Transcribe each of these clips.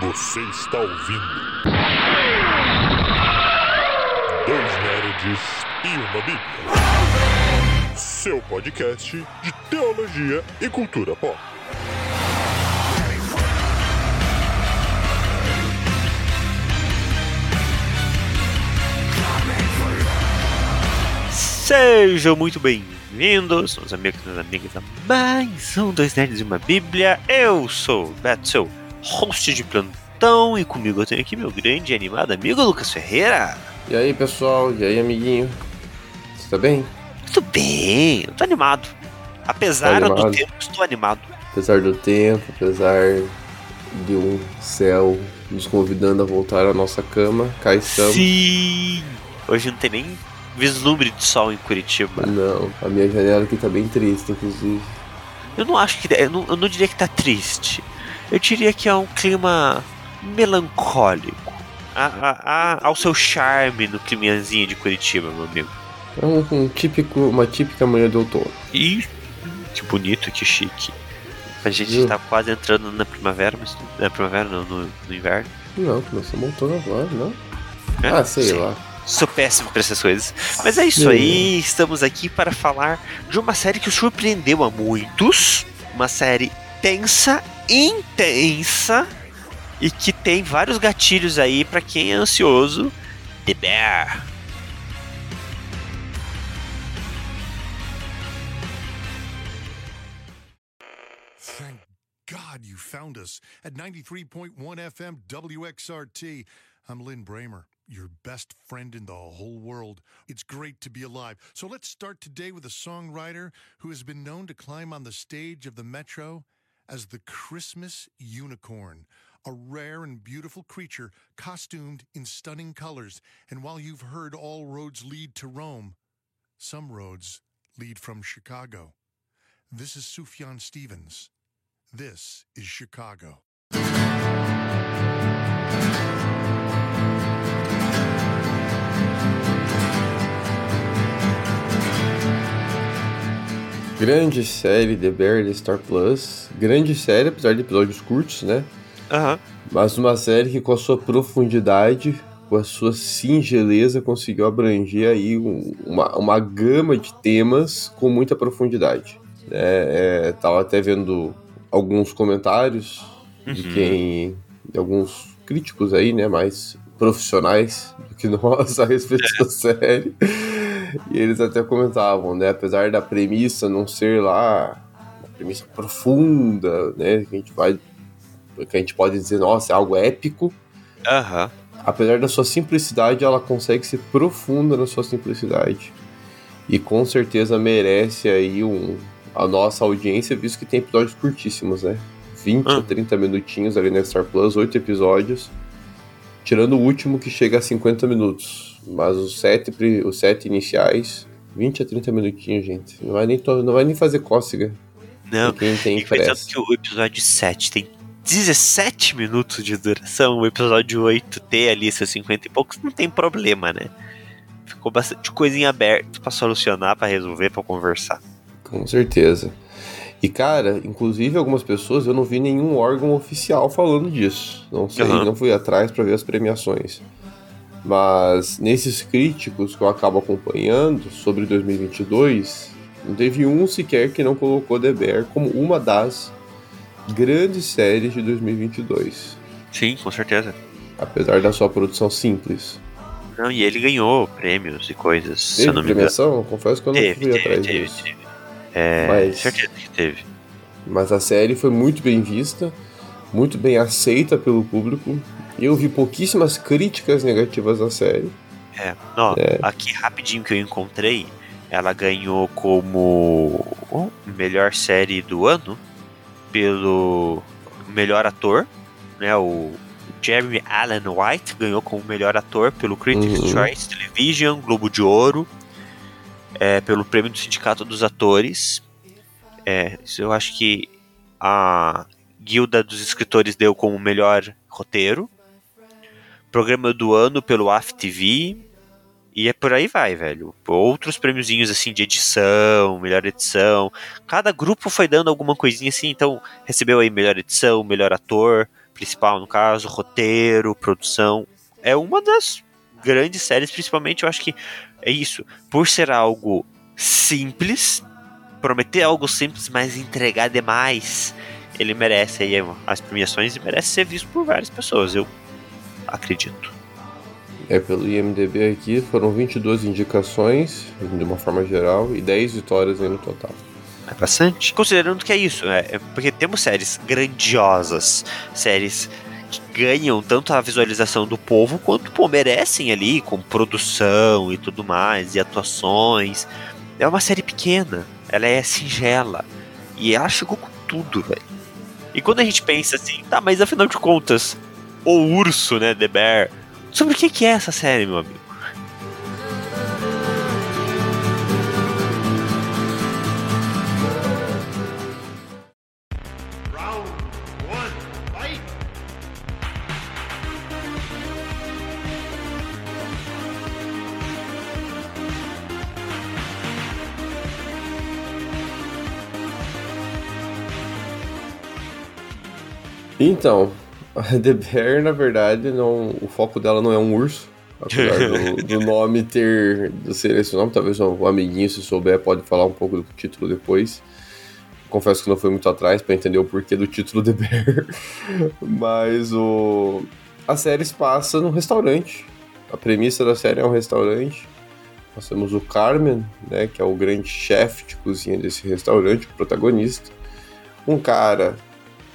Você está ouvindo. Dois nerds e uma Bíblia. Seu podcast de teologia e cultura pop. Sejam muito bem-vindos, meus amigos e minhas amigas, a mais um Dois Nerds e uma Bíblia. Eu sou o Beto, host de plantão, e comigo eu tenho aqui meu grande e animado amigo Lucas Ferreira. E aí, pessoal? E aí, amiguinho? Você tá bem? Tudo bem, eu tô animado. Apesar Tá do animado? tempo, estou animado. Apesar do tempo, apesar de um céu nos convidando a voltar à nossa cama, cá estamos. Sim! Hoje não tem nem vislumbre de sol em Curitiba. Não, a minha janela aqui tá bem triste, inclusive. Eu não acho que. Eu não, eu não diria que tá triste. Eu diria que é um clima melancólico. A, a- a- ao seu charme no climazinho de Curitiba, meu amigo. É um, um típico, uma típica manhã de outono. E que bonito, que chique. A gente Viu? tá quase entrando na primavera, mas na primavera não, no, no inverno. Não, começou outono agora, não? É, Ah, sei lá. Sou péssimo pra essas coisas. Mas é isso aí, estamos aqui para falar de uma série que surpreendeu a muitos. Uma série tensa, intensa e que tem vários gatilhos aí pra quem é ansioso. The Bear. Thank God you found us at 93.1 FM WXRT. I'm Lynn Bramer, your best friend in the whole world. It's great to be alive. So let's start today with a songwriter who has been known to climb on the stage of the Metro as the Christmas Unicorn, a rare and beautiful creature costumed in stunning colors. And while you've heard all roads lead to Rome, some roads lead from Chicago. This is Sufjan Stevens. This is Chicago. Grande série The Bear Star Plus. Grande série, apesar de episódios curtos, né? Aham. Mas uma série que com a sua profundidade, com a sua singeleza, conseguiu abranger aí um- uma, uma gama de temas com muita profundidade. É, é, tava até vendo alguns comentários de Uhum. quem. de alguns críticos aí, né? Mais profissionais do que nós a respeito da série. E eles até comentavam, né? Apesar da premissa não ser lá uma premissa profunda, né? Que a gente vai que a gente pode dizer, nossa, é algo épico. Aham. Apesar da sua simplicidade, ela consegue ser profunda na sua simplicidade. E com certeza merece aí um, a nossa audiência, visto que tem episódios curtíssimos, né? 20 a Ah. 30 minutinhos ali na Star Plus, 8 episódios. Tirando o último que chega a 50 minutos. Mas os sete, os sete iniciais, 20 a 30 minutinhos, gente. Não vai nem, to- não vai nem fazer cócega Não, quem tem E pensando pressa. que o episódio 7 tem 17 minutos de duração, o episódio 8 ter ali seus 50 e poucos, não tem problema, né? Ficou bastante coisinha aberta pra solucionar, pra resolver, pra conversar. Com certeza. E cara, inclusive algumas pessoas eu não vi nenhum órgão oficial falando disso. Não sei, Aham. não fui atrás pra ver as premiações. Mas nesses críticos que eu acabo acompanhando sobre 2022, não teve um sequer que não colocou The Bear como uma das grandes séries de 2022, Sim, com certeza. apesar da sua produção simples. Não, e ele ganhou prêmios e coisas, se eu Teve não me premiação? Confesso que eu não Teve, fui teve, atrás teve, disso. teve. É, Mas- certeza que teve. Mas a série foi muito bem vista, muito bem aceita pelo público. Eu vi pouquíssimas críticas negativas à série. É, ó, aqui rapidinho que eu encontrei, ela ganhou como melhor série do ano pelo melhor ator, né? O Jeremy Allen White ganhou como melhor ator pelo Critics' Uhum. Choice Television, Globo de Ouro, é, pelo prêmio do Sindicato dos Atores. É, isso eu acho que a Guilda dos Escritores deu como melhor roteiro. Programa do ano pelo AFTV. E é por aí vai, velho. Outros prêmiozinhos assim de edição, melhor edição. Cada grupo foi dando alguma coisinha assim, então recebeu aí melhor edição, melhor ator, principal, no caso, roteiro, produção. É uma das grandes séries, principalmente eu acho que é isso. Por ser algo simples, prometer algo simples, mas entregar demais, ele merece aí as premiações e merece ser visto por várias pessoas, eu acredito. É, pelo IMDB aqui foram 22 indicações, de uma forma geral, e 10 vitórias aí no total. É bastante. Considerando que é isso, né? É porque temos séries grandiosas, séries que ganham tanto a visualização do povo quanto pô, merecem ali, com produção e tudo mais, e atuações. É uma série pequena, ela é singela. E ela chegou com tudo, velho. E quando a gente pensa assim, tá, mas afinal de contas, o urso, né, The Bear, sobre o que é essa série, meu amigo? Então, a The Bear, na verdade, não, o foco dela não é um urso. Apesar do, do nome ter. de ser esse nome, talvez um amiguinho, se souber, pode falar um pouco do título depois. Confesso que não foi muito atrás para entender o porquê do título The Bear. Mas o. A série se passa num restaurante. A premissa da série é um restaurante. Nós temos o Carmen, né, que é o grande chefe de cozinha desse restaurante, o protagonista. Um cara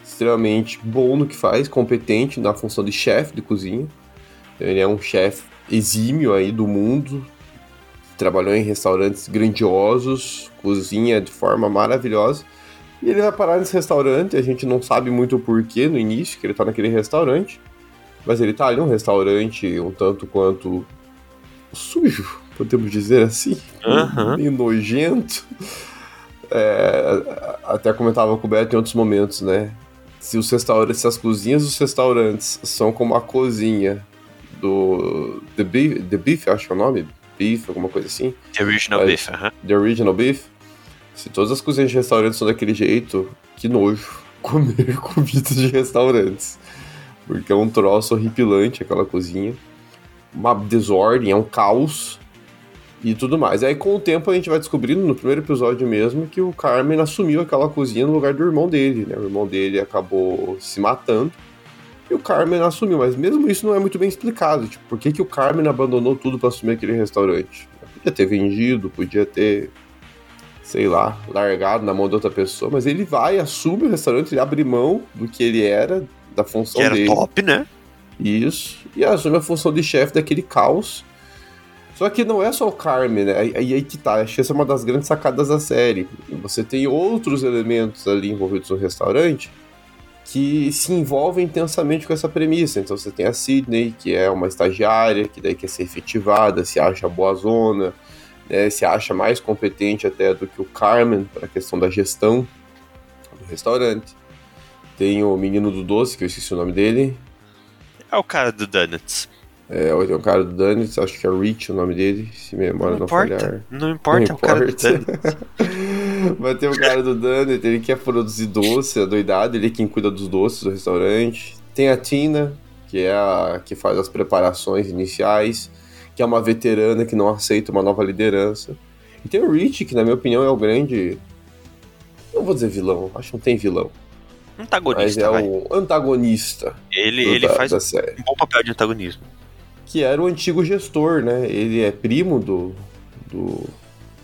extremamente bom no que faz, competente na função de chefe de cozinha. Ele é um chefe exímio aí do mundo, trabalhou em restaurantes grandiosos, cozinha de forma maravilhosa. E ele vai parar nesse restaurante, a gente não sabe muito o porquê no início que ele tá naquele restaurante, mas ele tá ali um restaurante um tanto quanto sujo, podemos dizer assim, Uhum. meio nojento. É, até comentava com o Beto em outros momentos, né? Se os restaurantes, se as cozinhas dos restaurantes são como a cozinha do The Beef, The Beef acho que é o nome, Beef, alguma coisa assim, The Original Mas- Beef, aham. The Original Beef. Se todas as cozinhas de restaurantes são daquele jeito, que nojo comer comida de restaurantes. Porque é um troço horripilante aquela cozinha. Uma desordem, é um caos e tudo mais. Aí com o tempo a gente vai descobrindo, no primeiro episódio mesmo, que o Carmen assumiu aquela cozinha no lugar do irmão dele, né? O irmão dele acabou se matando. E o Carmen assumiu, mas mesmo isso não é muito bem explicado. Tipo, por que, que o Carmen abandonou tudo para assumir aquele restaurante? Podia ter vendido, podia ter, sei lá, largado na mão de outra pessoa, mas ele vai, assume o restaurante, ele abre mão do que ele era, da função Que era dele. top, né? Isso. E assume a função de chefe daquele caos. Só que não é só o Carmen, né? Aí, aí que tá. Acho que essa é uma das grandes sacadas da série. Você tem outros elementos ali envolvidos no restaurante que se envolvem intensamente com essa premissa. Então você tem a Sidney, que é uma estagiária, que daí quer ser efetivada, se acha boa zona, né? se acha mais competente até do que o Carmen para a questão da gestão do restaurante. Tem o menino do doce, que eu esqueci o nome dele, É o cara do Donuts. É, tem um cara do Dunnits, acho que é Rich o nome dele, se minha memória Não não, importa. falhar. Não importa, é o cara do Donuts. Mas tem o cara do Dunnits, ele quer produzir doce, é doidado, ele é quem cuida dos doces do restaurante. Tem a Tina, que é a que faz as preparações iniciais, que é uma veterana que não aceita uma nova liderança. E tem o Rich, que na minha opinião é o grande. Não vou dizer vilão, acho que não tem vilão. Mas Antagonista, é vai. o antagonista Ele, do- ele da, faz da um bom papel de antagonismo. Que era o antigo gestor, né? Ele é primo do, do.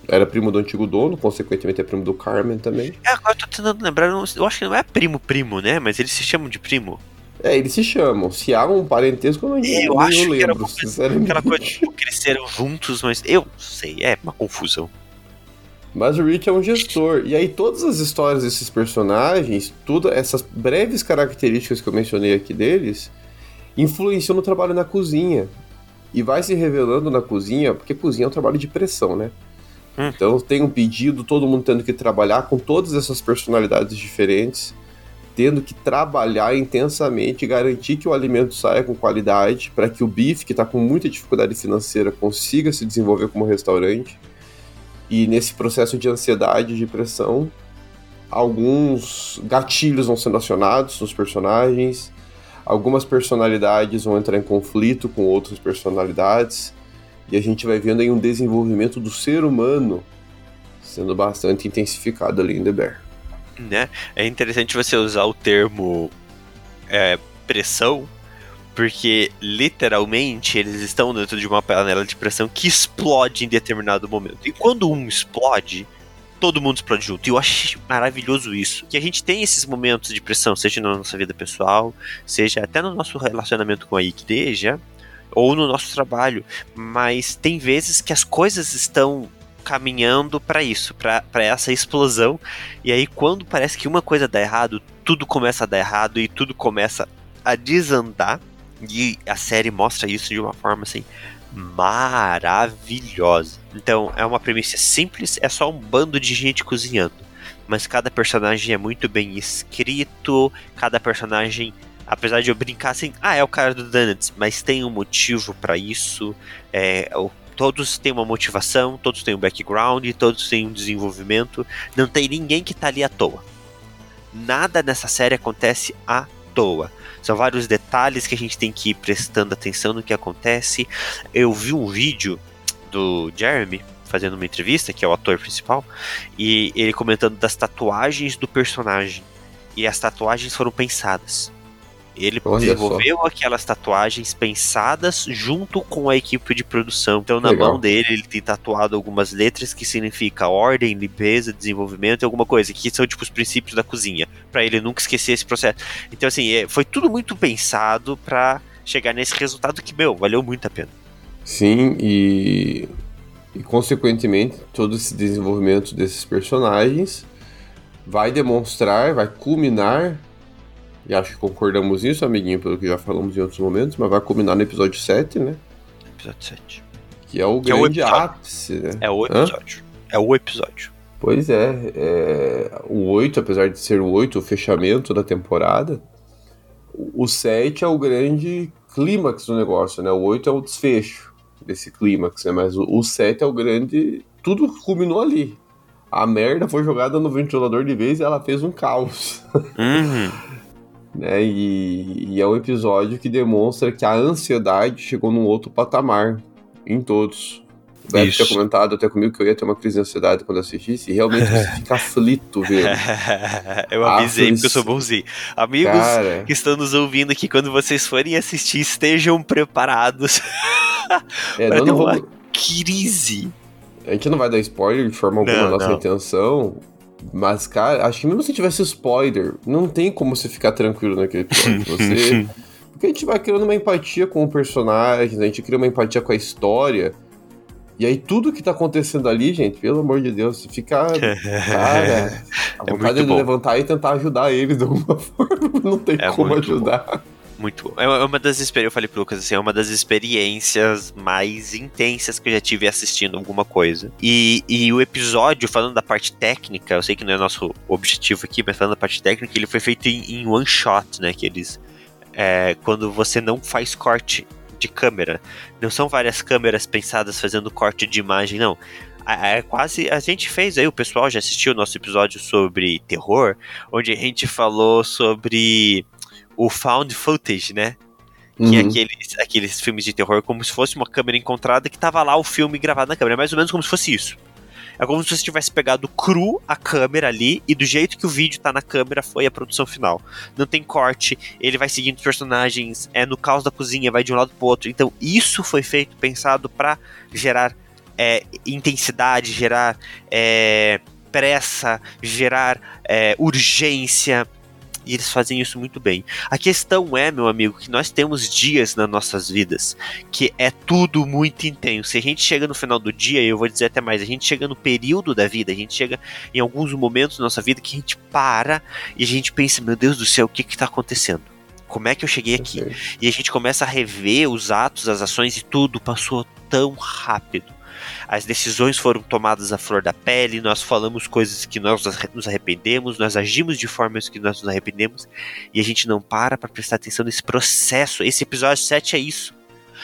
Era primo do antigo dono, consequentemente é primo do Carmen também. É, agora eu tô tentando lembrar, eu acho que não é primo-primo, né? Mas eles se chamam de primo. É, eles se chamam. Se há um parentesco, eu não Eu eu acho eu que era lembro, uma. Aquela coisa de tipo, cresceram juntos, mas eu sei, é uma confusão. Mas o Rich é um gestor. E aí todas as histórias desses personagens, todas essas breves características que eu mencionei aqui deles, influenciam no trabalho na cozinha. E vai se revelando na cozinha, porque cozinha é um trabalho de pressão, né? Hum. Então tem um pedido, todo mundo tendo que trabalhar com todas essas personalidades diferentes, tendo que trabalhar intensamente garantir que o alimento saia com qualidade, para que o bife, que está com muita dificuldade financeira, consiga se desenvolver como restaurante. E nesse processo de ansiedade, de pressão, alguns gatilhos vão sendo acionados nos personagens, algumas personalidades vão entrar em conflito com outras personalidades, e a gente vai vendo aí um desenvolvimento do ser humano sendo bastante intensificado ali em The Bear. Né? É interessante você usar o termo é, pressão, porque literalmente eles estão dentro de uma panela de pressão que explode em determinado momento. E quando um explode, todo mundo explode junto. E eu acho maravilhoso isso. Que a gente tem esses momentos de pressão, seja na nossa vida pessoal, seja até no nosso relacionamento com a igreja, ou no nosso trabalho. Mas tem vezes que as coisas estão caminhando para isso, para essa explosão. E aí, quando parece que uma coisa dá errado, tudo começa a dar errado e tudo começa a desandar. E a série mostra isso de uma forma assim maravilhosa. Então, é uma premissa simples, é só um bando de gente cozinhando. Mas cada personagem é muito bem escrito, cada personagem apesar de eu brincar assim, ah, é o cara do Donuts, mas tem um motivo para isso. É, todos têm uma motivação, todos têm um background, todos têm um desenvolvimento. Não tem ninguém que tá ali à toa. Nada nessa série acontece à toa. São vários detalhes que a gente tem que ir prestando atenção no que acontece. Eu vi um vídeo do Jeremy fazendo uma entrevista, que é o ator principal, e ele comentando das tatuagens do personagem. E as tatuagens foram pensadas. Ele Olha desenvolveu só. aquelas tatuagens pensadas junto com a equipe de produção. Então, na Legal. mão dele, ele tem tatuado algumas letras que significa ordem, limpeza, desenvolvimento e alguma coisa, que são tipo os princípios da cozinha, para ele nunca esquecer esse processo. Então, assim, é, foi tudo muito pensado para chegar nesse resultado que, meu, valeu muito a pena. Sim, e, e consequentemente, todo esse desenvolvimento desses personagens vai demonstrar, vai culminar e acho que concordamos nisso, amiguinho, pelo que já falamos em outros momentos, mas vai culminar no episódio 7, né? Episódio 7. Que é o que grande é o ápice, né? É o episódio. Hã? É o episódio. Pois é, é, o 8, apesar de ser o 8, o fechamento da temporada, o 7 é o grande clímax do negócio, né? O 8 é o desfecho desse clímax, né? Mas o, o 7 é o grande. Tudo culminou ali. A merda foi jogada no ventilador de vez e ela fez um caos. Uhum. né? E, e, é um episódio que demonstra que a ansiedade chegou num outro patamar em todos. O Beto tinha comentado até comigo que eu ia ter uma crise de ansiedade quando assistisse, e realmente você fica aflito vendo. eu avisei porque eu sou bonzinho. Amigos Cara... que estão nos ouvindo aqui, quando vocês forem assistir, estejam preparados. é, não, não vamos... crise. A gente não vai dar spoiler de forma alguma, não, nossa não. intenção, mas, cara, acho que mesmo se tivesse spoiler, não tem como você ficar tranquilo naquele episódio. Você. Porque a gente vai criando uma empatia com o personagem, a gente cria uma empatia com a história. E aí tudo que tá acontecendo ali, gente, pelo amor de Deus, fica. Cara, a é vontade é de levantar e tentar ajudar eles de alguma forma. Não tem é como ajudar. Bom muito. É, é uma das experiências, eu falei pro Lucas assim, é uma das experiências mais intensas que eu já tive assistindo alguma coisa. E, e o episódio, falando da parte técnica, eu sei que não é nosso objetivo aqui, mas falando da parte técnica, ele foi feito em, em one shot, né? Que eles. É, quando você não faz corte de câmera. Não são várias câmeras pensadas fazendo corte de imagem, não. É quase. A gente fez aí, o pessoal já assistiu o nosso episódio sobre terror, onde a gente falou sobre o found footage, né? Que é uhum. é aqueles, aqueles filmes de terror como se fosse uma câmera encontrada que tava lá o filme gravado na câmera. É mais ou menos como se fosse isso. É como se você tivesse pegado cru a câmera ali e do jeito que o vídeo tá na câmera foi a produção final. Não tem corte, ele vai seguindo os personagens, é no caos da cozinha, vai de um lado pro outro. Então isso foi feito, pensado para gerar é, intensidade, gerar é, pressa, gerar é, urgência e eles fazem isso muito bem. A questão é, meu amigo, que nós temos dias nas nossas vidas que é tudo muito intenso. Se a gente chega no final do dia, eu vou dizer até mais, a gente chega no período da vida, a gente chega em alguns momentos da nossa vida que a gente para e a gente pensa, meu Deus do céu, o que está acontecendo? Como é que eu cheguei aqui? E a gente começa a rever os atos, as ações e tudo passou tão rápido as decisões foram tomadas à flor da pele, nós falamos coisas que nós nos arrependemos, nós agimos de formas que nós nos arrependemos e a gente não para para prestar atenção nesse processo. Esse episódio 7 é isso.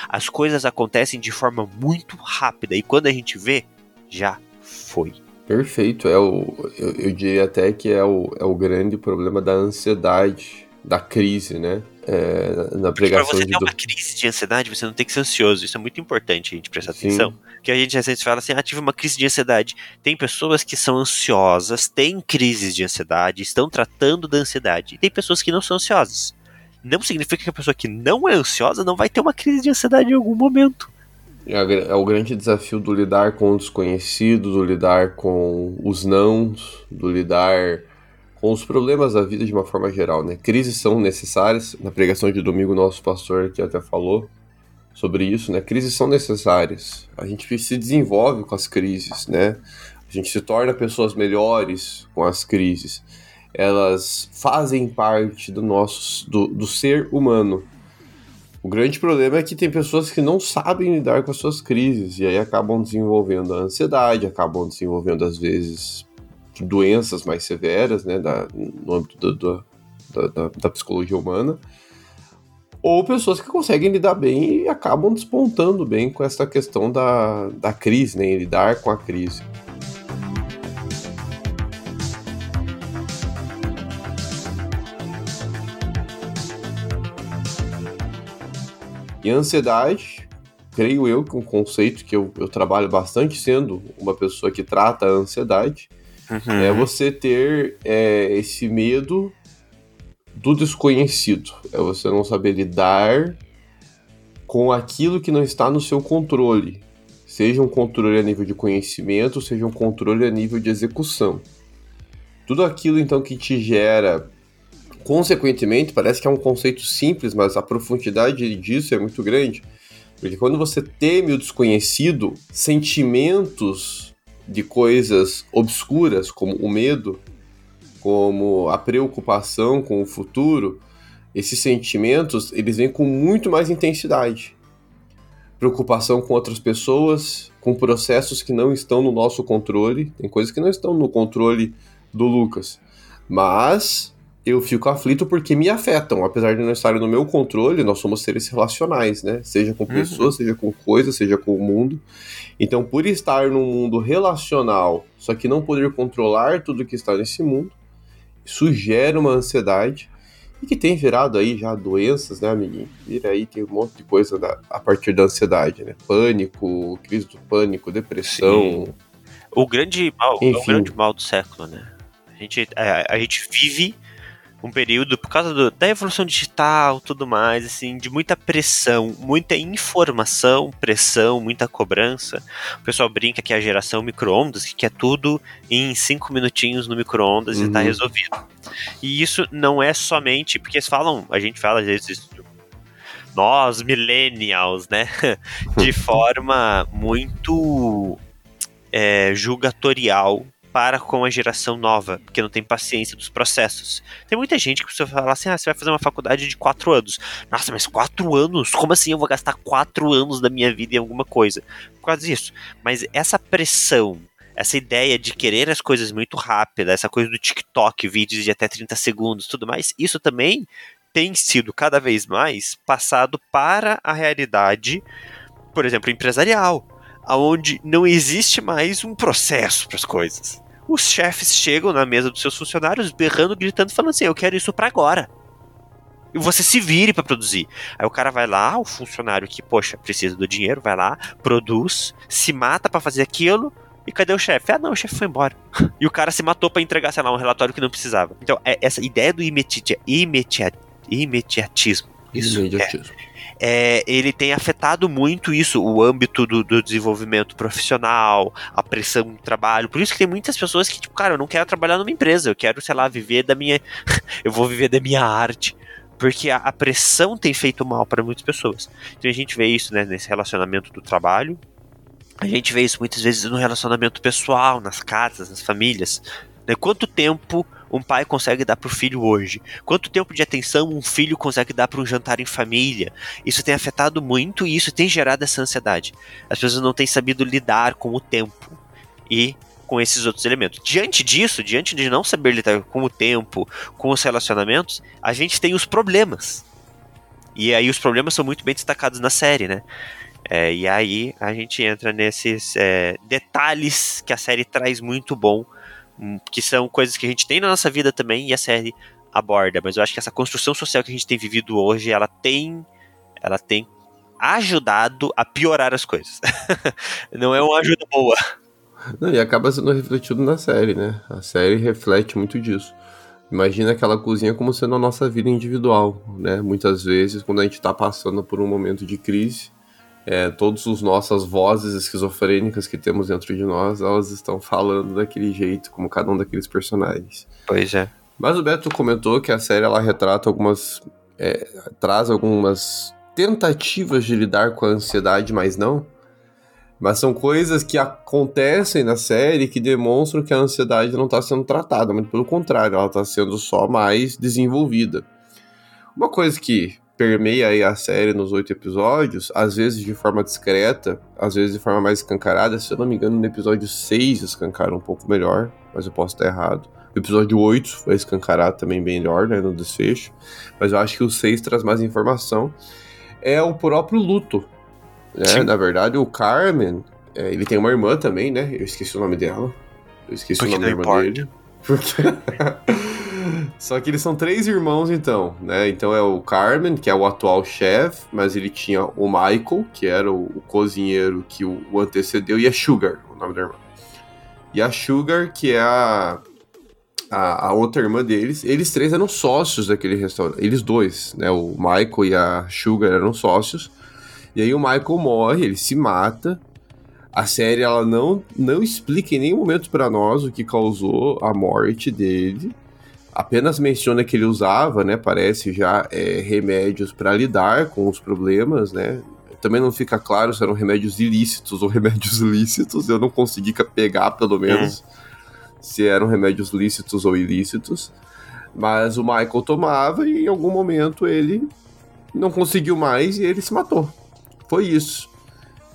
As coisas acontecem de forma muito rápida e quando a gente vê, já foi. Perfeito, é o, eu, eu diria até que é o, é o grande problema da ansiedade, da crise, né? É, na Para pregação você de ter do- uma crise de ansiedade, você não tem que ser ansioso. Isso é muito importante a gente prestar Sim. atenção. Porque a gente às vezes fala assim, ah, tive uma crise de ansiedade. Tem pessoas que são ansiosas, têm crises de ansiedade, estão tratando da ansiedade. E tem pessoas que não são ansiosas. Não significa que a pessoa que não é ansiosa não vai ter uma crise de ansiedade em algum momento. É é o grande desafio do lidar com o desconhecido, do lidar com os nãos, do lidar com os problemas da vida de uma forma geral, né? Crises são necessárias. Na pregação de domingo, nosso pastor aqui até falou sobre isso, né? Crises são necessárias. A gente se desenvolve com as crises, né? A gente se torna pessoas melhores com as crises. Elas fazem parte do nosso do, do ser humano. O grande problema é que tem pessoas que não sabem lidar com as suas crises e aí acabam desenvolvendo a ansiedade, acabam desenvolvendo às vezes doenças mais severas, né, da, no âmbito do- do- da, da- psicologia humana, ou pessoas que conseguem lidar bem e acabam despontando bem com essa questão da, da crise, né, em lidar com a crise. E a ansiedade, creio eu que um conceito que eu, eu trabalho bastante sendo uma pessoa que trata a ansiedade, é você ter é, esse medo do desconhecido. É você não saber lidar com aquilo que não está no seu controle. Seja um controle a nível de conhecimento, seja um controle a nível de execução. Tudo aquilo então que te gera consequentemente, parece que é um conceito simples, mas a profundidade disso é muito grande. Porque quando você teme o desconhecido, sentimentos de coisas obscuras, como o medo, como a preocupação com o futuro, esses sentimentos, eles vêm com muito mais intensidade. Preocupação com outras pessoas, com processos que não estão no nosso controle, tem coisas que não estão no controle do Lucas. Mas eu fico aflito porque me afetam, apesar de não estarem no meu controle, nós somos seres relacionais, né? Seja com pessoas, seja com coisas, seja com o mundo. Então, por estar num mundo relacional, só que não poder controlar tudo que está nesse mundo, isso gera uma ansiedade e que tem virado aí já doenças, né, amiguinho? Vira aí, tem um monte de coisa da- a partir da ansiedade, né? Pânico, crise do pânico, depressão. O grande mal, é o Enfim. grande mal do século, né? A gente, a, a gente vive um período, por causa do- da evolução digital tudo mais, assim, de muita pressão, muita informação, pressão, muita cobrança. O pessoal brinca que é a geração micro-ondas, que quer tudo em cinco minutinhos no micro-ondas e tá Uhum. resolvido. E isso não é somente, porque eles falam, a gente fala às vezes, nós, millennials, né? De forma muito é, julgatorial para com a geração nova, porque não tem paciência dos processos. Tem muita gente que precisa falar assim: ah, você vai fazer uma faculdade de quatro anos. Nossa, mas quatro anos? Como assim eu vou gastar quatro anos da minha vida em alguma coisa? Por causa disso. Mas essa pressão, essa ideia de querer as coisas muito rápida, essa coisa do TikTok, vídeos de até 30 segundos, tudo mais, isso também tem sido cada vez mais passado para a realidade, por exemplo, empresarial, aonde não existe mais um processo para as coisas. Os chefes chegam na mesa dos seus funcionários berrando, gritando, falando assim: "Eu quero isso para agora". E você se vire para produzir. Aí o cara vai lá, o funcionário que, poxa, precisa do dinheiro, vai lá, produz, se mata para fazer aquilo, e cadê o chefe? Ah, não, o chefe foi embora. E o cara se matou para entregar, sei lá, um relatório que não precisava. Então, é essa ideia do imediati imediat imediatismo. Isso, é, Imediatismo. é, ele tem afetado muito isso, o âmbito do, do desenvolvimento profissional, a pressão do trabalho. Por isso que tem muitas pessoas que, tipo, cara, eu não quero trabalhar numa empresa, eu quero, sei lá, viver da minha. eu vou viver da minha arte. Porque a, a pressão tem feito mal para muitas pessoas. Então a gente vê isso né, nesse relacionamento do trabalho. A gente vê isso muitas vezes no relacionamento pessoal, nas casas, nas famílias. Né? Quanto tempo um pai consegue dar pro filho hoje? Quanto tempo de atenção um filho consegue dar para um jantar em família? Isso tem afetado muito e isso tem gerado essa ansiedade. As pessoas não têm sabido lidar com o tempo e com esses outros elementos. Diante disso, diante de não saber lidar com o tempo, com os relacionamentos, a gente tem os problemas. E aí os problemas são muito bem destacados na série, né? É, e aí a gente entra nesses é, detalhes que a série traz muito bom, que são coisas que a gente tem na nossa vida também, e a série aborda, mas eu acho que essa construção social que a gente tem vivido hoje, ela tem, ela tem ajudado a piorar as coisas. Não é uma ajuda boa. Não, e acaba sendo refletido na série, né? A série reflete muito disso. Imagina aquela cozinha como sendo a nossa vida individual, né? Muitas vezes, quando a gente está passando por um momento de crise, é, todas as nossas vozes esquizofrênicas que temos dentro de nós, elas estão falando daquele jeito, como cada um daqueles personagens. Pois é. Mas o Beto comentou que a série ela retrata algumas. É, traz algumas tentativas de lidar com a ansiedade, mas não. Mas são coisas que acontecem na série que demonstram que a ansiedade não está sendo tratada, mas pelo contrário, ela está sendo só mais desenvolvida. Uma coisa que permeia aí a série nos oito episódios, às vezes de forma discreta, às vezes de forma mais escancarada. Se eu não me engano, no episódio 6 escancara um pouco melhor, mas eu posso estar errado. O episódio 8 vai escancarar também bem melhor, né, no desfecho. Mas eu acho que o 6 traz mais informação. É o próprio luto. Né? Na verdade, o Carmen, é, ele tem uma irmã também, né? Eu esqueci o nome dela. Eu esqueci Porque o nome da irmã importa. dele. Porque... Só que eles são três irmãos, então, né? Então é o Carmen, que é o atual chefe, mas ele tinha o Michael, que era o, o cozinheiro que o, o, antecedeu, e a Sugar, o nome da irmã. E a Sugar, que é a, a, a, outra irmã deles. Eles três eram sócios daquele restaurante. Eles dois, né? O Michael e a Sugar eram sócios. E aí o Michael morre, ele se mata. A série ela não, não explica em nenhum momento para nós o que causou a morte dele apenas menciona que ele usava, né, parece já é, remédios para lidar com os problemas, né? Também não fica claro se eram remédios ilícitos ou remédios lícitos. Eu não consegui pegar, pelo menos, se eram remédios lícitos ou ilícitos. Mas o Michael tomava e em algum momento ele não conseguiu mais e ele se matou. Foi isso.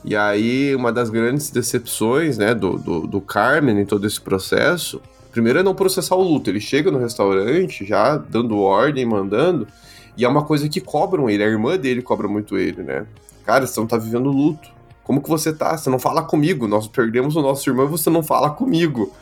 E aí, uma das grandes decepções, né, do, do, do Carmen em todo esse processo Primeiro é não processar o luto. Ele chega no restaurante já dando ordem, mandando, e é uma coisa que cobram ele. A irmã dele cobra muito ele, né? Cara, você não tá vivendo luto. Como que você tá? Você não fala comigo. Nós perdemos o nosso irmão e você não fala comigo.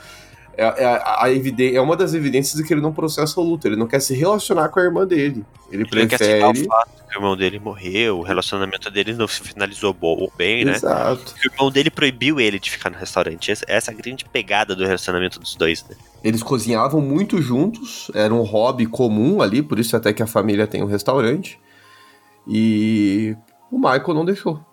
É, é, a, a é uma das evidências de que ele não processa o luto. Ele não quer se relacionar com a irmã dele. Ele, ele prefere. Quer o fato que o irmão dele morreu, o relacionamento deles não se finalizou bem, né? Exato. O irmão dele proibiu ele de ficar no restaurante. Essa, essa é a grande pegada do relacionamento dos dois, né? Eles cozinhavam muito juntos, era um hobby comum ali, por isso até que a família tem um restaurante. E o Michael não deixou.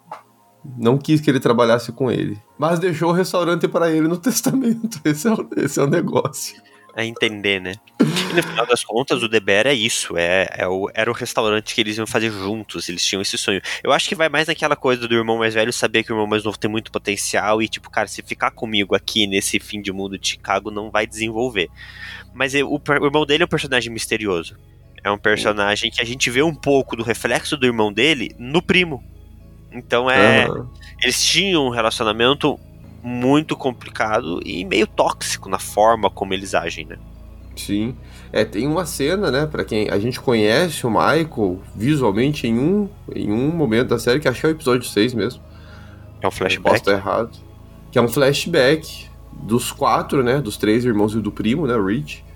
Não quis que ele trabalhasse com ele. Mas deixou o restaurante para ele no testamento. Esse é o, esse é o negócio. A entender, né? E no final das contas, o Deber é isso. É, é o, era o restaurante que eles iam fazer juntos. Eles tinham esse sonho. Eu acho que vai mais naquela coisa do irmão mais velho saber que o irmão mais novo tem muito potencial. E, tipo, cara, se ficar comigo aqui nesse fim de mundo de Chicago, não vai desenvolver. Mas o, o irmão dele é um personagem misterioso. É um personagem que a gente vê um pouco do reflexo do irmão dele no primo. Então é. Uhum. Eles tinham um relacionamento muito complicado e meio tóxico na forma como eles agem, né? Sim. É, tem uma cena, né, para quem a gente conhece o Michael visualmente em um, em um momento da série, que acho que é o episódio 6 mesmo. É um flashback. Posso estar errado. Que é um flashback dos quatro, né, dos três irmãos e do primo, né, Rich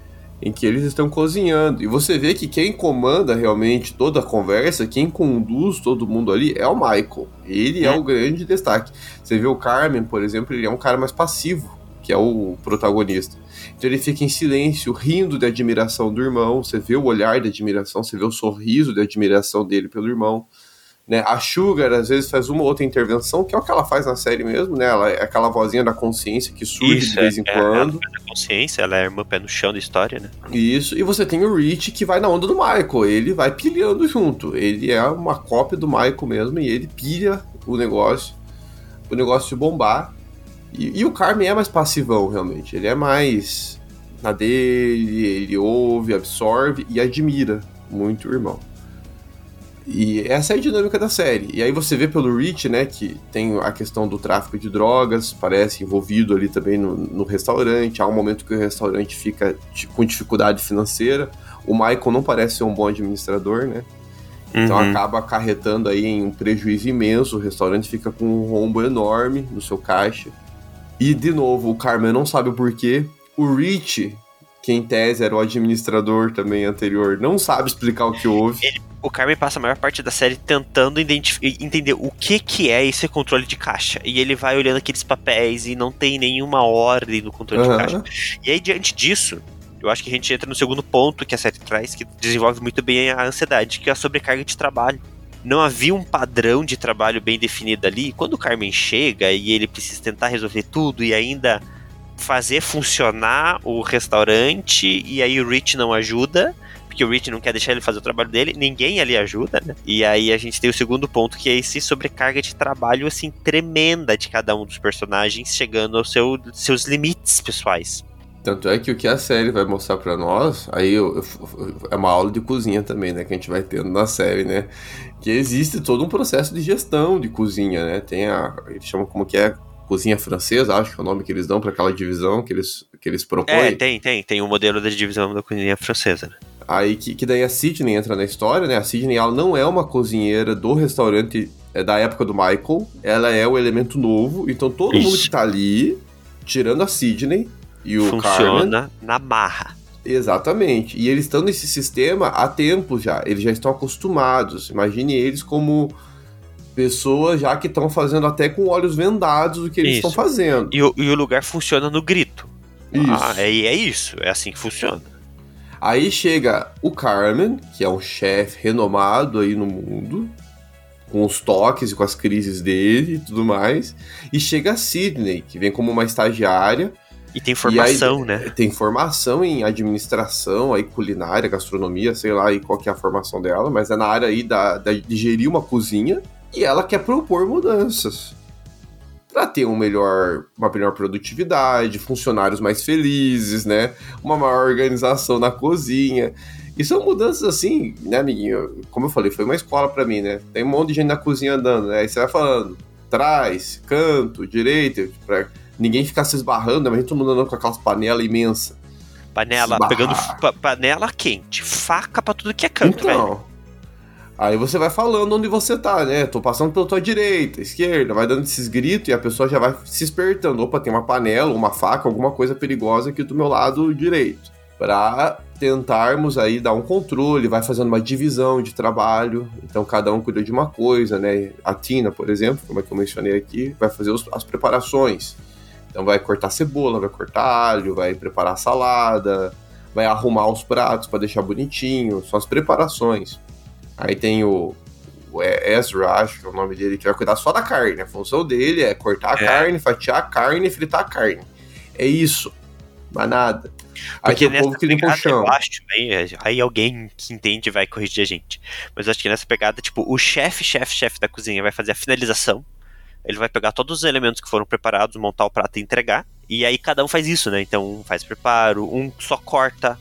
em que eles estão cozinhando. E você vê que quem comanda realmente toda a conversa, quem conduz todo mundo ali é o Michael. Ele é, é o grande destaque. Você vê o Carmen, por exemplo, ele é um cara mais passivo, que é o protagonista. Então ele fica em silêncio, rindo de admiração do irmão. Você vê o olhar de admiração, você vê o sorriso de admiração dele pelo irmão. Né? A Sugar às vezes faz uma outra intervenção, que é o que ela faz na série mesmo, né? Ela é aquela vozinha da consciência que surge Isso, de vez em é, quando. Ela é consciência, ela é irmã pé no chão da história, né? Isso, e você tem o Rich que vai na onda do Michael, ele vai pilhando junto. Ele é uma cópia do Michael mesmo e ele pilha o negócio, o negócio bombar. E, e o Carmen é mais passivão, realmente. Ele é mais na dele, ele ouve, absorve e admira muito o irmão. E essa é a dinâmica da série. E aí você vê pelo Rich, né, que tem a questão do tráfico de drogas, parece envolvido ali também no, no restaurante. Há um momento que o restaurante fica com dificuldade financeira. O Michael não parece ser um bom administrador, né? Então uhum. acaba acarretando aí em um prejuízo imenso. O restaurante fica com um rombo enorme no seu caixa. E de novo, o Carmen não sabe o porquê. O Rich que em tese era o administrador também anterior, não sabe explicar o que houve. Ele, o Carmen passa a maior parte da série tentando entender o que, que é esse controle de caixa. E ele vai olhando aqueles papéis e não tem nenhuma ordem no controle uhum. de caixa. E aí, diante disso, eu acho que a gente entra no segundo ponto que a série traz, que desenvolve muito bem a ansiedade, que é a sobrecarga de trabalho. Não havia um padrão de trabalho bem definido ali. Quando o Carmen chega e ele precisa tentar resolver tudo e ainda fazer funcionar o restaurante e aí o Rich não ajuda, porque o Rich não quer deixar ele fazer o trabalho dele, ninguém ali ajuda, né? E aí a gente tem o segundo ponto, que é esse sobrecarga de trabalho, assim, tremenda de cada um dos personagens, chegando aos seu, seus limites pessoais. Tanto é que o que a série vai mostrar para nós, aí eu, eu, é uma aula de cozinha também, né, que a gente vai tendo na série, né, que existe todo um processo de gestão de cozinha, né, tem a, eles chamam como que é cozinha francesa, acho que é o nome que eles dão para aquela divisão que eles, que eles propõem. É, tem, tem. Tem o um modelo da divisão da cozinha francesa, né? Aí que, que daí a Sidney entra na história, né? A Sidney, ela não é uma cozinheira do restaurante é, da época do Michael, ela é o elemento novo, então todo Isso. mundo que tá ali, tirando a Sidney e o Funciona Carmen, na marra. Exatamente. E eles estão nesse sistema há tempo já. Eles já estão acostumados. Imagine eles como pessoas já que estão fazendo até com olhos vendados o que eles estão fazendo. E o, e o, lugar funciona no grito. Isso. Ah, é, é isso, é assim que funciona. Aí chega o Carmen, que é um chefe renomado aí no mundo, com os toques e com as crises dele e tudo mais. E chega a Sidney, que vem como uma estagiária. E tem formação, aí, né? Tem formação em administração, aí culinária, gastronomia, sei lá aí qual que é a formação dela, mas é na área aí da, da de gerir uma cozinha. E ela quer propor mudanças para ter um melhor, uma melhor produtividade, funcionários mais felizes, né? Uma maior organização na cozinha. E são mudanças assim, né, amiguinho? Como eu falei, foi uma escola para mim, né? Tem um monte de gente na cozinha andando, né? Aí você vai falando, trás, canto, direita, pra ninguém ficar se esbarrando, né? mas a gente todo mundo andando com aquelas panelas imensas. Panela, pegando panela quente, faca para tudo que é canto, então, velho. Aí você vai falando onde você tá, né? Tô passando pela tua direita, esquerda, vai dando esses gritos e a pessoa já vai se espertando. Opa, tem uma panela, uma faca, alguma coisa perigosa aqui do meu lado direito. Para tentarmos aí dar um controle, vai fazendo uma divisão de trabalho. Então cada um cuida de uma coisa, né? A Tina, por exemplo, como é que eu mencionei aqui, vai fazer os, as preparações. Então vai cortar cebola, vai cortar alho, vai preparar salada, vai arrumar os pratos para deixar bonitinho, são as preparações. Aí tem o, o Ezra, acho que é o nome dele, que vai cuidar só da carne. A função dele é cortar a é. carne, fatiar a carne e fritar a carne. É isso. Mas nada. Aí Porque tem o povo que limpa o chão. Eu acho, aí, é, aí alguém que entende vai corrigir a gente. Mas eu acho que nessa pegada, tipo, o chefe, chefe, chefe da cozinha vai fazer a finalização. Ele vai pegar todos os elementos que foram preparados, montar o prato e entregar. E aí cada um faz isso, né? Então um faz preparo, um só corta,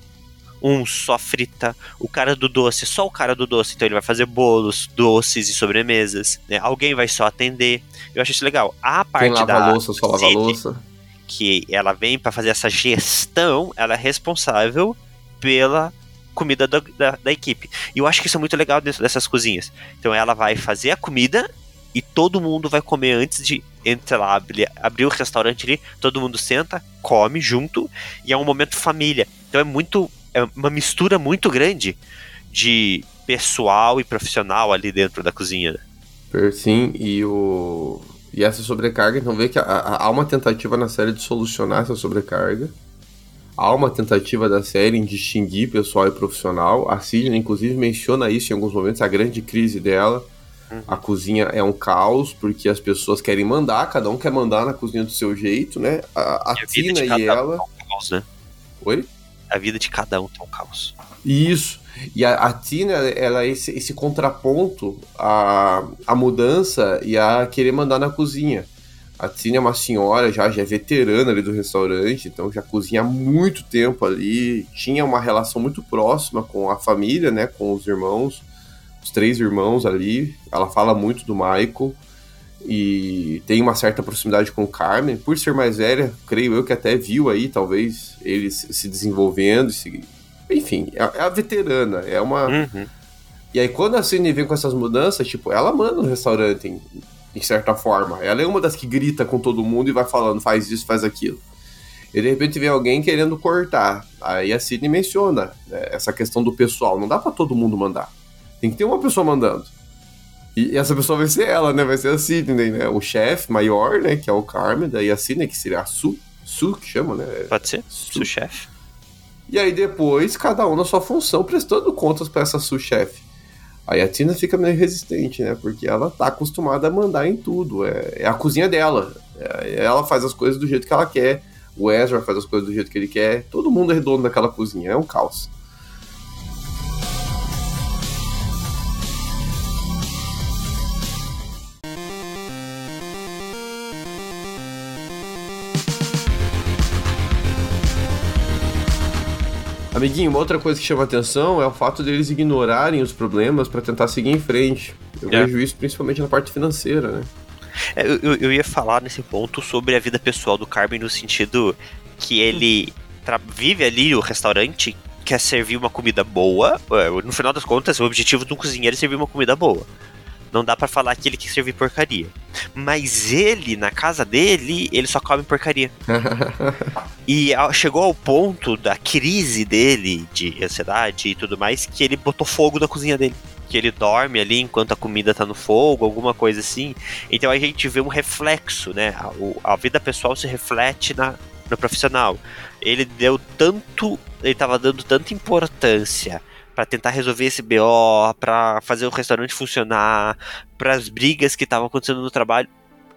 um só frita, o cara do doce, só o cara do doce, então ele vai fazer bolos, doces e sobremesas, né? Alguém vai só atender. Eu acho isso legal. A parte Quem lava da a louça, só lava a louça. Que ela vem para fazer essa gestão, ela é responsável pela comida da, da, da, equipe. E eu acho que isso é muito legal dentro dessas cozinhas. Então ela vai fazer a comida e todo mundo vai comer antes de, sei lá, abrir, abrir o restaurante ali, todo mundo senta, come junto, e é um momento família. Então é muito é uma mistura muito grande de pessoal e profissional ali dentro da cozinha. Né? Sim, e o e essa sobrecarga, então vê que há uma tentativa na série de solucionar essa sobrecarga. Há uma tentativa da série em distinguir pessoal e profissional. A Sidney, inclusive, menciona isso em alguns momentos, a grande crise dela. Uhum. A cozinha é um caos, porque as pessoas querem mandar, cada um quer mandar na cozinha do seu jeito, né? A, a, a Tina e ela. Um caos, né? Oi? A vida de cada um tá um caos. Isso. E a, a Tina, ela é esse, esse contraponto à, à mudança e a querer mandar na cozinha. A Tina é uma senhora já, já é veterana ali do restaurante, então já cozinha há muito tempo ali, tinha uma relação muito próxima com a família, né, com os irmãos, os três irmãos ali. Ela fala muito do Michael e tem uma certa proximidade com o Carmen. Por ser mais velha, creio eu que até viu aí, talvez, eles se desenvolvendo. Se... Enfim, é, é a veterana, é uma. Uhum. E aí, quando a Cindy vem com essas mudanças, tipo, ela manda no restaurante, em, em certa forma. Ela é uma das que grita com todo mundo e vai falando, faz isso, faz aquilo. E de repente vem alguém querendo cortar. Aí a Sidney menciona né, essa questão do pessoal. Não dá para todo mundo mandar. Tem que ter uma pessoa mandando. E essa pessoa vai ser ela, né? Vai ser a Sidney, né? O chefe maior, né? Que é o Carmen. Daí a Sidney, que seria a Su. Su, que chama, né? Pode ser. Su chefe. E aí depois, cada um na sua função, prestando contas para essa Su chefe. Aí a Tina fica meio resistente, né? Porque ela tá acostumada a mandar em tudo. É, é a cozinha dela. É, ela faz as coisas do jeito que ela quer. O Ezra faz as coisas do jeito que ele quer. Todo mundo é redondo naquela cozinha. É um caos. Amiguinho, uma outra coisa que chama atenção é o fato deles ignorarem os problemas para tentar seguir em frente. Eu é. vejo isso principalmente na parte financeira, né? É, eu, eu, ia falar nesse ponto sobre a vida pessoal do Carmen no sentido que ele vive ali o restaurante, quer servir uma comida boa. É, no final das contas, o objetivo de um cozinheiro é servir uma comida boa. Não dá para falar que ele quer servir porcaria. Mas ele, na casa dele, ele só come porcaria. e chegou ao ponto da crise dele, de ansiedade e tudo mais, que ele botou fogo na cozinha dele. Que ele dorme ali enquanto a comida tá no fogo, alguma coisa assim. Então a gente vê um reflexo, né? A, a vida pessoal se reflete na, no profissional. Ele deu tanto. Ele tava dando tanta importância para tentar resolver esse BO, para fazer o restaurante funcionar, para as brigas que estavam acontecendo no trabalho,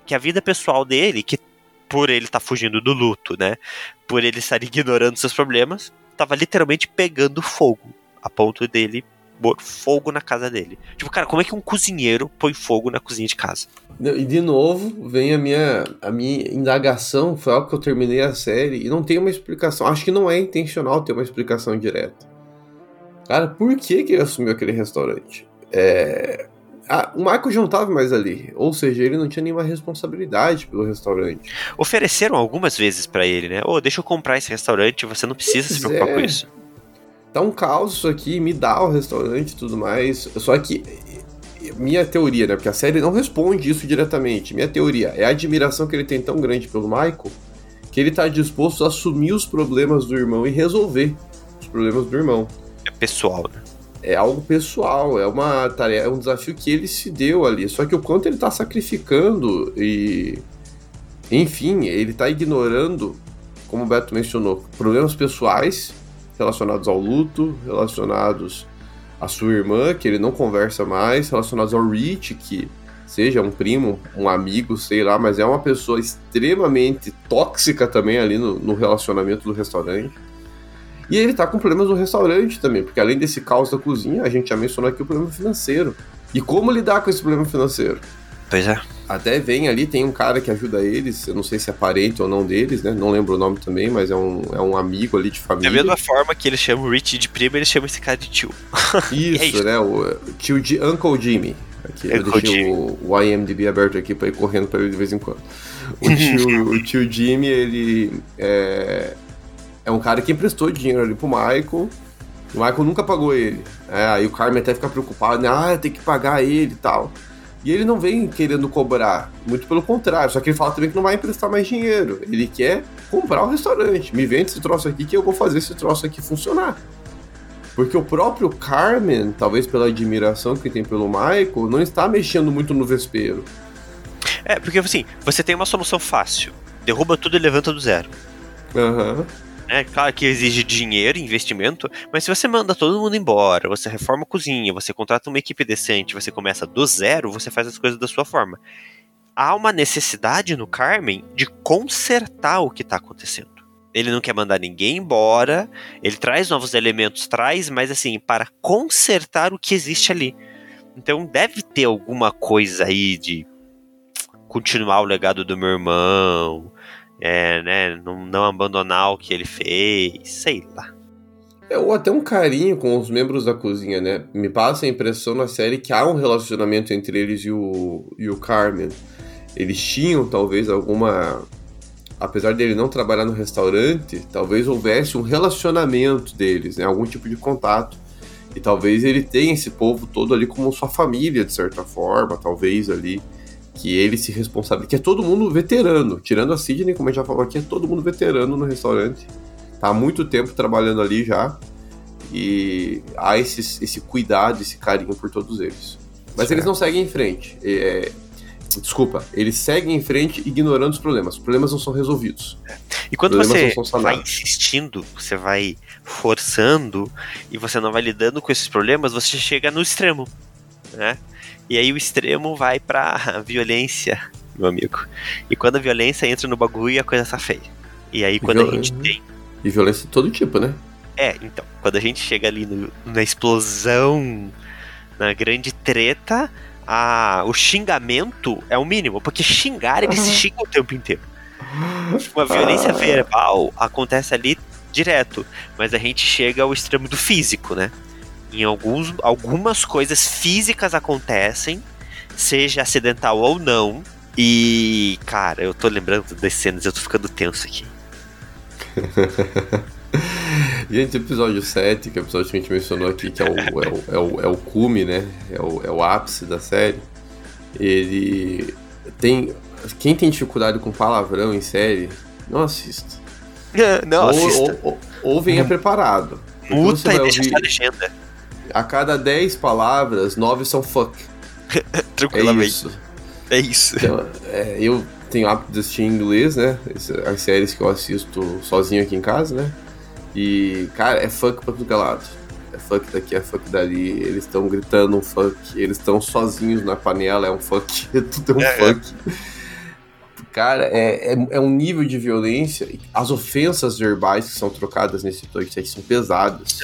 que a vida pessoal dele, que por ele estar tá fugindo do luto, né, por ele estar ignorando seus problemas, estava literalmente pegando fogo, a ponto dele fogo na casa dele. Tipo, cara, como é que um cozinheiro põe fogo na cozinha de casa? E de novo, vem a minha, a minha indagação, foi algo que eu terminei a série, e não tem uma explicação. Acho que não é intencional ter uma explicação direta. Cara, por que, que ele assumiu aquele restaurante? É... Ah, o Michael já não estava mais ali, ou seja, ele não tinha nenhuma responsabilidade pelo restaurante. Ofereceram algumas vezes para ele, né? Ô, oh, deixa eu comprar esse restaurante, você não precisa pois se preocupar é. com isso. Tá um caos isso aqui, me dá o restaurante e tudo mais. Só que minha teoria, né? Porque a série não responde isso diretamente. Minha teoria é a admiração que ele tem tão grande pelo Michael que ele tá disposto a assumir os problemas do irmão e resolver os problemas do irmão pessoal, né? É algo pessoal, é uma tarefa, é um desafio que ele se deu ali. Só que o quanto ele tá sacrificando e. Enfim, ele tá ignorando, como o Beto mencionou, problemas pessoais relacionados ao luto, relacionados à sua irmã, que ele não conversa mais, relacionados ao Rich, que seja um primo, um amigo, sei lá, mas é uma pessoa extremamente tóxica também ali no, no relacionamento do restaurante. E ele tá com problemas no restaurante também, porque além desse caos da cozinha, a gente já mencionou aqui o problema financeiro. E como lidar com esse problema financeiro? Pois é. Até vem ali, tem um cara que ajuda eles, eu não sei se é parente ou não deles, né? Não lembro o nome também, mas é um, é um amigo ali de família. Da mesma forma que eles chamam o Rich de primo, eles chamam esse cara de tio. Isso, é isso. né? O tio de Uncle Jimmy. Aqui, eu deixei o, o, IMDB aberto aqui pra ir correndo pra ele de vez em quando. O tio, o tio Jimmy, ele é, é um cara que emprestou dinheiro ali pro Michael. O Michael nunca pagou ele. É, aí o Carmen até fica preocupado, né? Ah, tem que pagar ele e tal. E ele não vem querendo cobrar, muito pelo contrário. Só que ele fala também que não vai emprestar mais dinheiro. Ele quer comprar o um restaurante. Me vende esse troço aqui que eu vou fazer esse troço aqui funcionar. Porque o próprio Carmen, talvez pela admiração que tem pelo Michael, não está mexendo muito no vespeiro. É, porque assim, você tem uma solução fácil. Derruba tudo e levanta do zero. Aham. Uhum. É claro que exige dinheiro, investimento, mas se você manda todo mundo embora, você reforma a cozinha, você contrata uma equipe decente, você começa do zero, você faz as coisas da sua forma. Há uma necessidade no Carmen de consertar o que está acontecendo. Ele não quer mandar ninguém embora, ele traz novos elementos, traz, mas assim, para consertar o que existe ali. Então deve ter alguma coisa aí de continuar o legado do meu irmão, é, né, não, não abandonar o que ele fez, sei lá. É, ou até um carinho com os membros da cozinha, né? Me passa a impressão na série que há um relacionamento entre eles e o, e o Carmen. Eles tinham talvez alguma. Apesar dele não trabalhar no restaurante, talvez houvesse um relacionamento deles, né? Algum tipo de contato. E talvez ele tenha esse povo todo ali como sua família, de certa forma, talvez ali que ele se responsabiliza, que é todo mundo veterano, tirando a Sidney, como a gente já falou aqui, é todo mundo veterano no restaurante. Tá há muito tempo trabalhando ali já. E há esse, esse cuidado, esse carinho por todos eles. Mas certo. eles não seguem em frente. É, desculpa, eles seguem em frente ignorando os problemas. Os problemas não são resolvidos. E quando você vai insistindo, você vai forçando e você não vai lidando com esses problemas, você chega no extremo, né? E aí o extremo vai pra violência, meu amigo. E quando a violência entra no bagulho, a coisa tá feia. E aí quando Viol... a gente tem. E violência de todo tipo, né? É, então, quando a gente chega ali no, na explosão, na grande treta, a, o xingamento é o mínimo, porque xingar eles uhum. xingam o tempo inteiro. Uma violência ah. verbal acontece ali direto, mas a gente chega ao extremo do físico, né? Em alguns, algumas coisas físicas acontecem, seja acidental ou não. E, cara, eu tô lembrando das cenas, eu tô ficando tenso aqui. Gente, episódio 7, que é o episódio que a gente mencionou aqui, que é o, é o, é o, é o cume, né? É o, é o ápice da série. Ele tem. Quem tem dificuldade com palavrão em série, não assista. Não, ou, assista. Ou, ou, ou venha preparado. Muta e deixa ouvir... a legenda. A cada 10 palavras, 9 são fuck. Tranquilamente. É isso. É isso. Então, é, eu tenho hábito de assistir em inglês, né? As séries que eu assisto sozinho aqui em casa, né? E, cara, é fuck pra tudo que é lado. É fuck daqui, é fuck dali. Eles estão gritando um fuck. Eles estão sozinhos na panela, é um fuck. Tudo é um é, fuck. Cara, é, é, é, um nível de violência. As ofensas verbais que são trocadas nesse episódio são pesadas.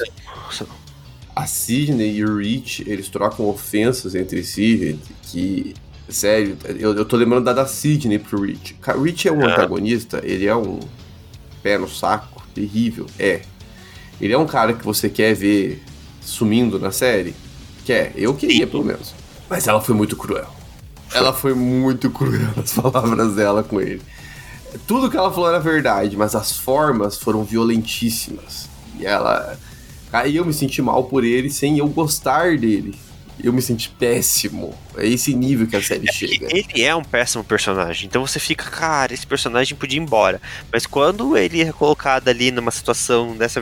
A Sidney e o Rich, eles trocam ofensas entre si, gente, que. Sério, eu, eu tô lembrando da da Sidney pro Rich. O Rich é um é. antagonista, ele é um pé no saco terrível? É. Ele é um cara que você quer ver sumindo na série? Quer. Eu queria, pelo menos. Mas ela foi muito cruel. Ela foi muito cruel nas palavras dela com ele. Tudo que ela falou era verdade, mas as formas foram violentíssimas. E ela. Aí eu me senti mal por ele sem eu gostar dele eu me senti péssimo. É esse nível que a série é chega. Ele é um péssimo personagem, então você fica, cara, esse personagem podia ir embora. Mas quando ele é colocado ali numa situação dessa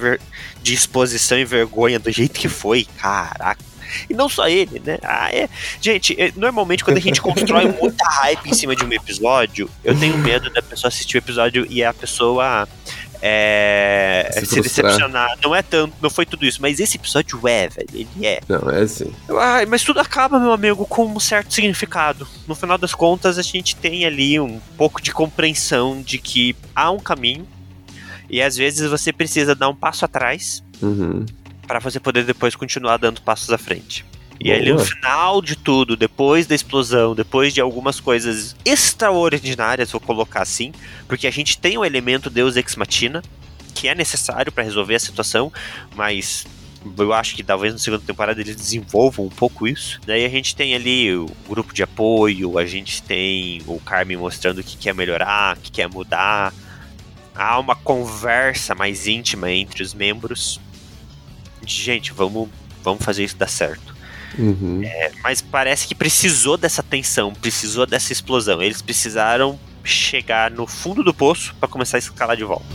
de exposição e vergonha do jeito que foi, caraca. E não só ele, né? Ah, é. Gente, normalmente quando a gente constrói muita hype em cima de um episódio, eu tenho medo da pessoa assistir o episódio e a pessoa é, se, se decepcionar. Não é tanto, não foi tudo isso, mas esse episódio é, velho. Ele é. Não, é sim. Ai, mas tudo acaba, meu amigo, com um certo significado. No final das contas, a gente tem ali um pouco de compreensão de que há um caminho e às vezes você precisa dar um passo atrás uhum. para você poder depois continuar dando passos à frente. E aí, no final de tudo, depois da explosão, depois de algumas coisas extraordinárias, vou colocar assim, porque a gente tem o elemento Deus Ex Machina, que é necessário para resolver a situação, mas eu acho que talvez na segunda temporada eles desenvolvam um pouco isso. Daí a gente tem ali o grupo de apoio, a gente tem o Carmen mostrando que quer melhorar, que quer mudar. Há uma conversa mais íntima entre os membros. De, gente, vamos, vamos fazer isso dar certo. Uhum. É, mas parece que precisou dessa tensão, precisou dessa explosão. Eles precisaram chegar no fundo do poço para começar a escalar de volta.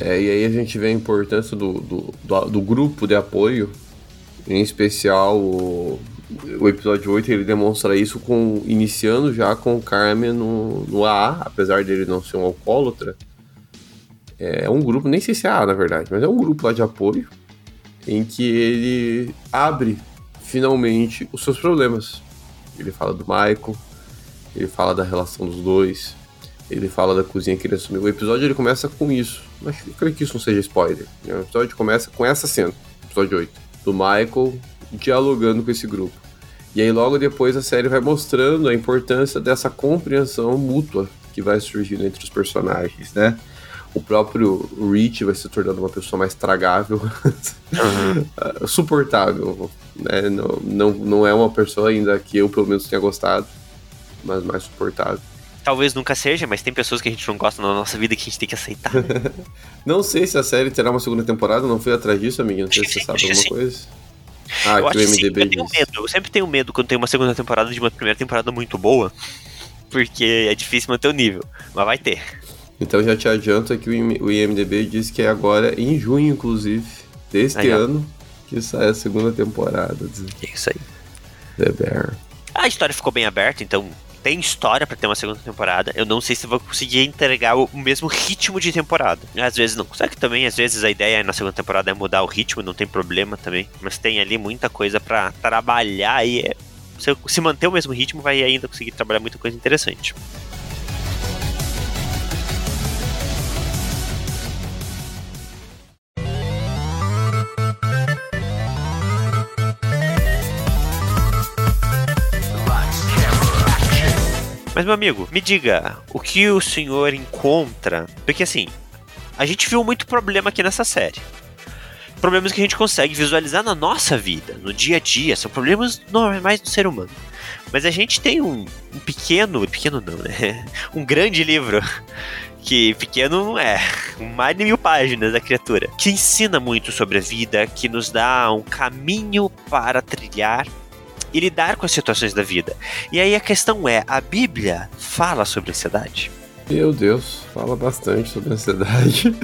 É, e aí a gente vê a importância do, do, do, do grupo de apoio, em especial o, o episódio 8 ele demonstra isso com iniciando já com o Carmen no, no AA, apesar dele não ser um alcoólatra, é um grupo, nem sei se é A, na verdade, mas é um grupo lá de apoio em que ele abre finalmente os seus problemas. Ele fala do Michael, ele fala da relação dos dois, ele fala da cozinha que ele assumiu. O episódio ele começa com isso, mas eu creio que isso não seja spoiler. Né? O episódio começa com essa cena, episódio 8, do Michael dialogando com esse grupo. E aí logo depois a série vai mostrando a importância dessa compreensão mútua que vai surgindo entre os personagens, né? O próprio Rich vai se tornando uma pessoa mais tragável, uhum. suportável. Né? Não, não, não é uma pessoa ainda que eu, pelo menos, tenha gostado, mas mais suportável. Talvez nunca seja, mas tem pessoas que a gente não gosta na nossa vida que a gente tem que aceitar. não sei se a série terá uma segunda temporada, não fui atrás disso, amigo. Não sei se você sabe alguma coisa. Ah, eu que o assim, MDB eu tenho medo. Eu sempre tenho medo quando tem uma segunda temporada de uma primeira temporada muito boa. Porque é difícil manter o nível. Mas vai ter. Então já te adianto que o IM- o IMDB diz que é agora em junho, inclusive, deste Aí, ano, que sai a segunda temporada de É isso aí. The Bear. A história ficou bem aberta, então tem história pra ter uma segunda temporada. Eu não sei se vou conseguir entregar o mesmo ritmo de temporada. Às vezes não. Que também, às vezes, a ideia na segunda temporada é mudar o ritmo, não tem problema também. Mas tem ali muita coisa pra trabalhar e é- se, se manter o mesmo ritmo, vai ainda conseguir trabalhar muita coisa interessante. Mas, meu amigo, me diga, o que o senhor encontra? Porque assim, a gente viu muito problema aqui nessa série. Problemas que a gente consegue visualizar na nossa vida, no dia a dia, são problemas normais do ser humano. Mas a gente tem um, um pequeno, pequeno não, né? Um grande livro, que pequeno não é, mais de mil páginas da criatura, que ensina muito sobre a vida, que nos dá um caminho para trilhar e lidar com as situações da vida. E aí a questão é, a Bíblia fala sobre ansiedade? Meu Deus, fala bastante sobre ansiedade.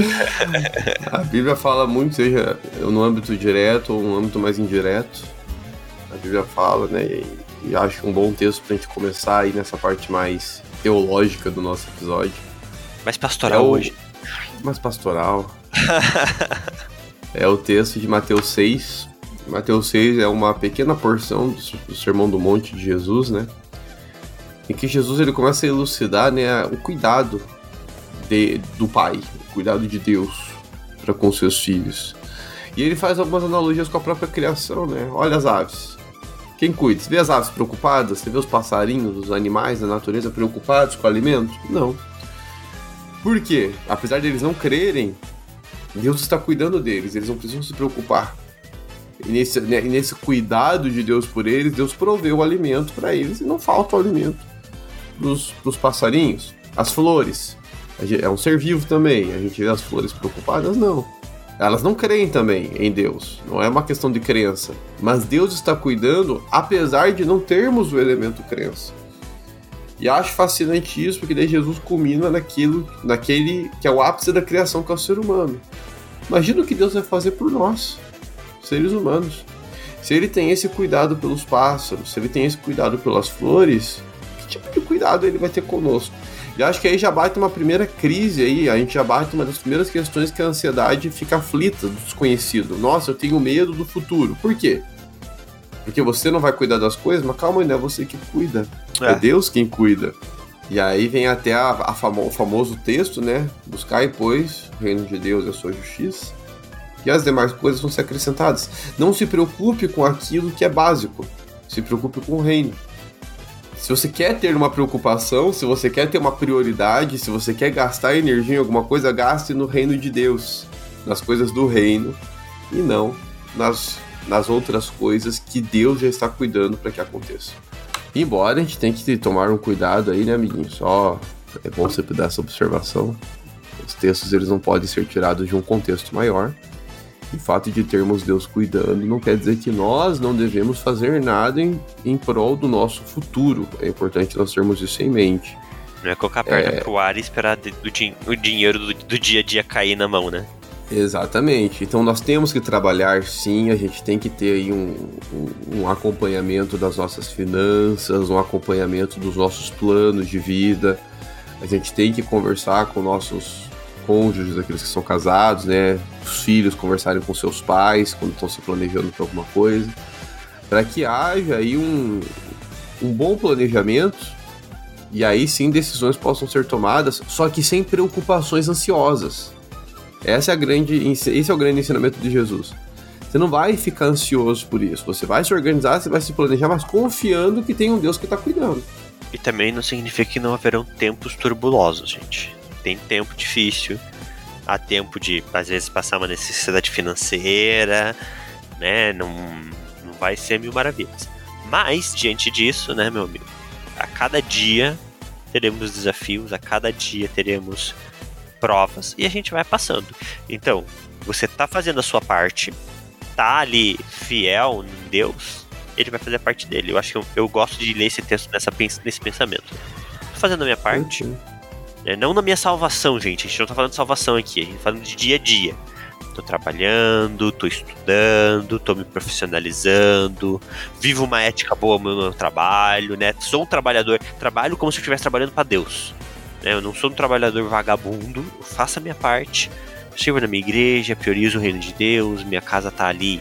a Bíblia fala muito, seja no âmbito direto ou no âmbito mais indireto. A Bíblia fala, né? E, e acho um bom texto pra gente começar aí nessa parte mais teológica do nosso episódio. Mais pastoral É o- hoje. mais pastoral. é o texto de Mateus 6. Mateus 6 é uma pequena porção do, Sermão do Monte de Jesus, né? Em que Jesus ele começa a elucidar né, o cuidado de- do Pai, o cuidado de Deus para com seus filhos. E ele faz algumas analogias com a própria criação, né? Olha as aves. Quem cuida? Você vê as aves preocupadas? Você vê os passarinhos, os animais da natureza preocupados com o alimento? Não. Por quê? Apesar deles não crerem, Deus está cuidando deles, eles não precisam se preocupar. E nesse, né, nesse cuidado de Deus por eles, Deus proveu o alimento para eles e não falta o alimento para os passarinhos. As flores, é um ser vivo também, a gente vê as flores preocupadas? Não. Elas não creem também em Deus, não é uma questão de crença. Mas Deus está cuidando apesar de não termos o elemento crença. E acho fascinante isso, porque daí Jesus culmina naquilo, naquele que é o ápice da criação, que é o ser humano. Imagina o que Deus vai fazer por nós, seres humanos. Se ele tem esse cuidado pelos pássaros, se ele tem esse cuidado pelas flores, que tipo de cuidado ele vai ter conosco? E acho que aí já bate uma primeira crise aí, a gente já bate uma das primeiras questões que a ansiedade fica aflita do desconhecido. Nossa, eu tenho medo do futuro. Por quê? Porque você não vai cuidar das coisas, mas calma, não é você que cuida. É, É. Deus quem cuida. E aí vem até a, a famo- o famoso texto, né? Buscar, pois, o reino de Deus e a sua justiça. E as demais coisas vão ser acrescentadas. Não se preocupe com aquilo que é básico. Se preocupe com o reino. Se você quer ter uma preocupação, se você quer ter uma prioridade, se você quer gastar energia em alguma coisa, gaste no reino de Deus, nas coisas do reino, e não nas, nas outras coisas que Deus já está cuidando para que aconteça. Embora a gente tenha que tomar um cuidado aí, né, amiguinho? Só é bom sempre dar essa observação. Os textos eles não podem ser tirados de um contexto maior. O fato de termos Deus cuidando não quer dizer que nós não devemos fazer nada em, em prol do nosso futuro. É importante nós termos isso em mente. Não é colocar a perna pro ar e esperar do din- o dinheiro do, do dia a dia cair na mão, né? Exatamente. Então nós temos que trabalhar sim, a gente tem que ter aí um, um, um acompanhamento das nossas finanças, um acompanhamento dos nossos planos de vida. A gente tem que conversar com nossos cônjuges, aqueles que são casados, né? Os filhos conversarem com seus pais quando estão se planejando para alguma coisa, para que haja aí um, um bom planejamento e aí sim decisões possam ser tomadas, só que sem preocupações ansiosas. Essa é a grande, esse é o grande ensinamento de Jesus. Você não vai ficar ansioso por isso. Você vai se organizar, você vai se planejar, mas confiando que tem um Deus que está cuidando. E também não significa que não haverão tempos turbulosos, gente. Tem tempo difícil, há tempo de, às vezes, passar uma necessidade financeira, né? Não, não vai ser mil maravilhas. Mas, diante disso, né, meu amigo? A cada dia teremos desafios, a cada dia teremos provas e a gente vai passando. Então, você tá fazendo a sua parte, tá ali fiel em Deus, ele vai fazer a parte dele. Eu acho que eu, eu gosto de ler esse texto nessa, nesse pensamento. Tô fazendo a minha parte. Né? Não na minha salvação, gente. A gente não tá falando de salvação aqui, a gente tá falando de dia a dia. Tô trabalhando, tô estudando, tô me profissionalizando, vivo uma ética boa no meu trabalho, né? Sou um trabalhador, trabalho como se eu estivesse trabalhando para Deus. Né? Eu não sou um trabalhador vagabundo, faço a minha parte, sirvo na minha igreja, priorizo o reino de Deus, minha casa tá ali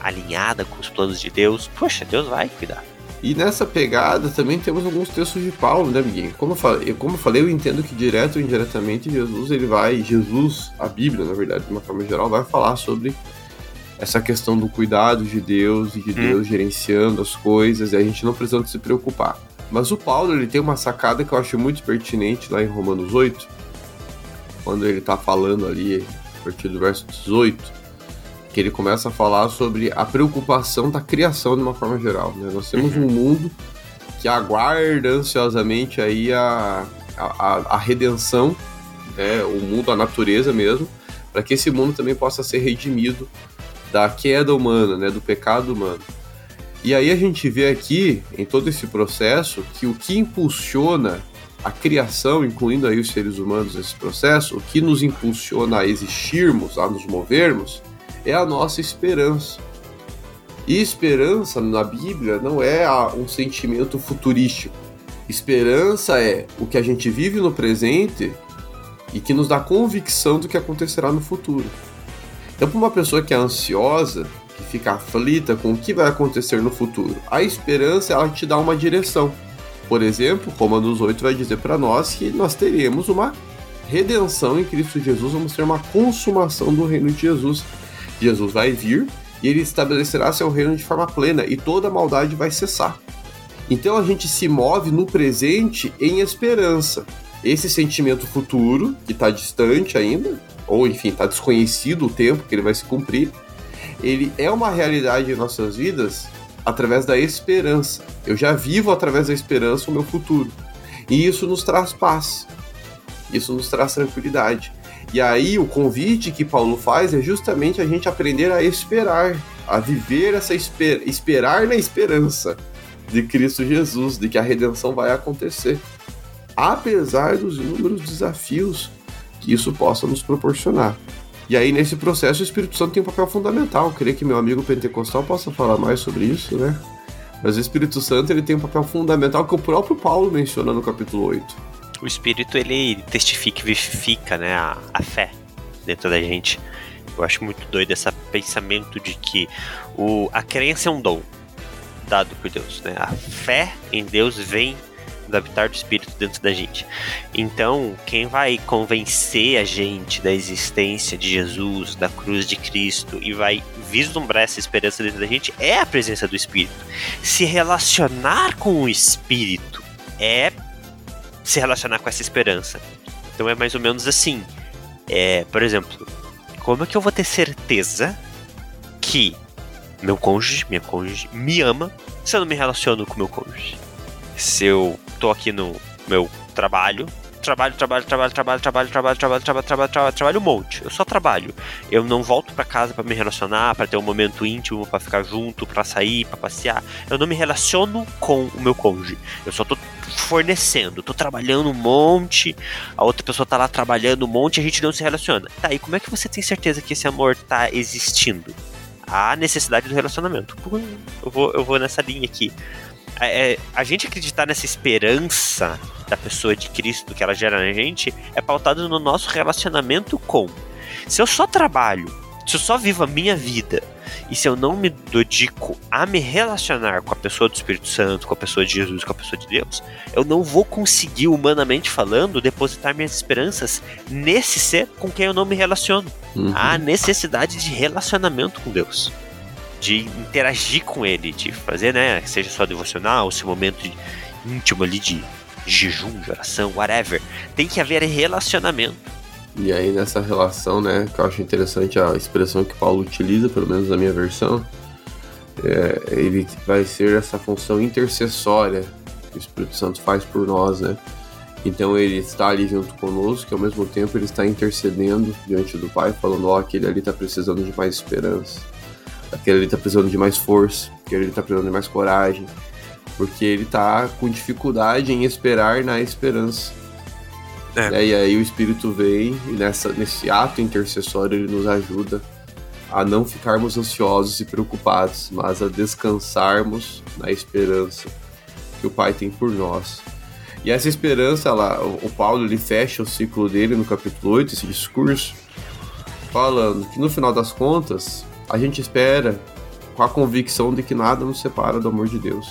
alinhada com os planos de Deus. Poxa, Deus vai cuidar. E nessa pegada também temos alguns textos de Paulo, né, amiguinho? Como eu falei, como eu, falei, eu entendo que direto ou indiretamente Jesus ele vai, Jesus, a Bíblia, na verdade, de uma forma geral, vai falar sobre essa questão do cuidado de Deus e de hum. Deus gerenciando as coisas e a gente não precisa se preocupar. Mas o Paulo ele tem uma sacada que eu acho muito pertinente lá em Romanos 8, quando ele está falando ali, a partir do verso 18, que ele começa a falar sobre a preocupação da criação de uma forma geral. Né? Nós temos um mundo que aguarda ansiosamente aí a, a, a redenção, né? o mundo, a natureza mesmo, para que esse mundo também possa ser redimido da queda humana, né? do pecado humano. E aí a gente vê aqui, em todo esse processo, que o que impulsiona a criação, incluindo aí os seres humanos nesse processo, o que nos impulsiona a existirmos, a nos movermos, é a nossa esperança. E esperança na Bíblia não é um sentimento futurístico. Esperança é o que a gente vive no presente e que nos dá convicção do que acontecerá no futuro. Então, para uma pessoa que é ansiosa, que fica aflita com o que vai acontecer no futuro, a esperança ela te dá uma direção. Por exemplo, Romanos 8 vai dizer para nós que nós teremos uma redenção em Cristo Jesus, vamos ter uma consumação do reino de Jesus. Jesus vai vir e ele estabelecerá seu reino de forma plena e toda maldade vai cessar. Então a gente se move no presente em esperança. Esse sentimento futuro, que está distante ainda, ou enfim, está desconhecido o tempo que ele vai se cumprir, ele é uma realidade em nossas vidas através da esperança. Eu já vivo através da esperança o meu futuro. E isso nos traz paz. Isso nos traz tranquilidade. E aí o convite que Paulo faz é justamente a gente aprender a esperar, a viver essa esper esperar na esperança de Cristo Jesus, de que a redenção vai acontecer. Apesar dos inúmeros desafios que isso possa nos proporcionar. E aí, nesse processo, o Espírito Santo tem um papel fundamental. Eu creio que meu amigo pentecostal possa falar mais sobre isso, né? Mas o Espírito Santo ele tem um papel fundamental que o próprio Paulo menciona no capítulo 8 o espírito ele testifica e vivifica né, a, a fé dentro da gente. Eu acho muito doido esse pensamento de que o, a crença é um dom dado por Deus. Né? A fé em Deus vem do habitar do Espírito dentro da gente. Então, quem vai convencer a gente da existência de Jesus, da cruz de Cristo e vai vislumbrar essa esperança dentro da gente é a presença do Espírito. Se relacionar com o Espírito é se relacionar com essa esperança. Então é mais ou menos assim. É, por exemplo, como é que eu vou ter certeza que meu cônjuge, minha cônjuge, me ama se eu não me relaciono com meu cônjuge? Se eu tô aqui no meu trabalho trabalho, trabalho, trabalho, trabalho, trabalho, trabalho, trabalho, trabalho, trabalho, trabalho, trabalho um monte. Eu só trabalho. Eu não volto para casa para me relacionar, para ter um momento íntimo, para ficar junto, para sair, para passear. Eu não me relaciono com o meu cônjuge. Eu só tô fornecendo, tô trabalhando um monte, a outra pessoa tá lá trabalhando um monte, a gente não se relaciona. Tá, e como é que você tem certeza que esse amor tá existindo? A necessidade do relacionamento. Eu vou, eu vou nessa linha aqui. É, a gente acreditar nessa esperança da pessoa de Cristo que ela gera na gente é pautado no nosso relacionamento com. Se eu só trabalho, se eu só vivo a minha vida e se eu não me dedico a me relacionar com a pessoa do Espírito Santo, com a pessoa de Jesus, com a pessoa de Deus, eu não vou conseguir, humanamente falando, depositar minhas esperanças nesse ser com quem eu não me relaciono. Uhum. Há necessidade de relacionamento com Deus. De interagir com ele, de fazer, né, seja só devocional, esse momento íntimo ali de jejum, de oração, whatever. Tem que haver relacionamento. E aí nessa relação, né, que eu acho interessante a expressão que Paulo utiliza, pelo menos na minha versão, é, ele vai ser essa função intercessória que o Espírito Santo faz por nós, né? Então ele está ali junto conosco, que ao mesmo tempo ele está intercedendo diante do Pai, falando, ó, oh, aquele ali está precisando de mais esperança. aquele ali tá precisando de mais força, aquele ali tá precisando de mais coragem, porque ele tá com dificuldade em esperar na esperança. É. Né? E aí o Espírito vem e nessa, nesse ato intercessório ele nos ajuda a não ficarmos ansiosos e preocupados, mas a descansarmos na esperança que o Pai tem por nós. E essa esperança, ela, o Paulo ele fecha o ciclo dele no capítulo 8, esse discurso, falando que no final das contas, a gente espera com a convicção de que nada nos separa do amor de Deus.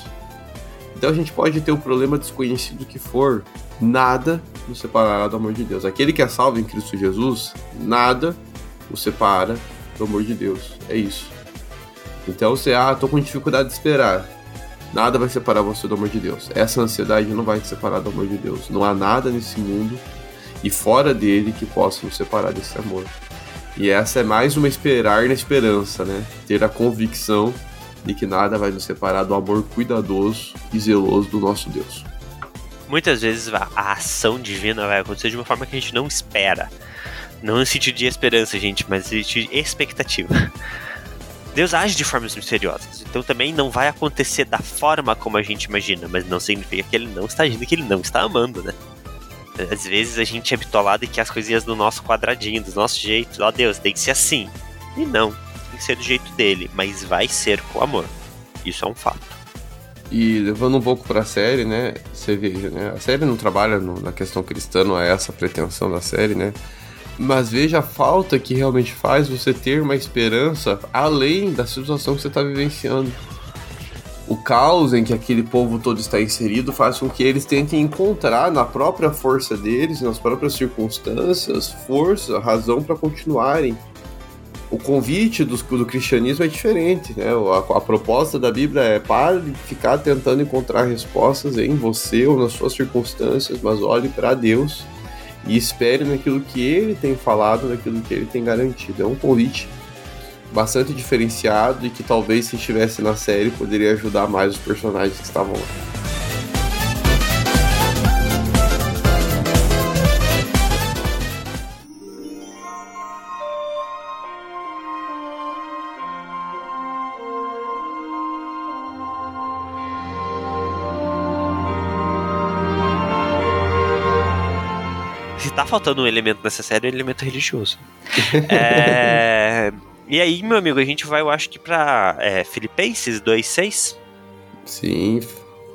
Então a gente pode ter o problema desconhecido que for, nada nos separará do amor de Deus. Aquele que é salvo em Cristo Jesus, nada o separa do amor de Deus. É isso. Então você, ah, tô com dificuldade de esperar. Nada vai separar você do amor de Deus. Essa ansiedade não vai te separar do amor de Deus. Não há nada nesse mundo e fora dele que possa nos separar desse amor. E essa é mais uma esperar na esperança, né? Ter a convicção de que nada vai nos separar do amor cuidadoso e zeloso do nosso Deus. Muitas vezes a ação divina vai acontecer de uma forma que a gente não espera. Não no sentido de esperança, gente, mas no sentido de expectativa. Deus age de formas misteriosas, então também não vai acontecer da forma como a gente imagina, mas não significa que ele não está agindo, que ele não está amando, né? Às vezes a gente é bitolado e que as coisinhas do nosso quadradinho, do nosso jeito, ó Deus, tem que ser assim. E não, tem que ser do jeito dele, mas vai ser com amor. Isso é um fato. E levando um pouco pra série, né? Você veja, né? A série não trabalha no, na questão cristã, não é essa a pretensão da série, né? Mas veja a falta que realmente faz você ter uma esperança além da situação que você está vivenciando. O caos em que aquele povo todo está inserido faz com que eles tentem encontrar na própria força deles, nas próprias circunstâncias, força, razão para continuarem. O convite do, do, cristianismo é diferente, né? A, a proposta da Bíblia é pare de ficar tentando encontrar respostas em você ou nas suas circunstâncias, mas olhe para Deus e espere naquilo que ele tem falado, naquilo que ele tem garantido. É um convite bastante diferenciado e que talvez se estivesse na série poderia ajudar mais os personagens que estavam lá. Faltando um elemento nessa série, um elemento religioso. é... E aí, meu amigo, a gente vai, eu acho que pra é, Filipenses 2.6. Sim,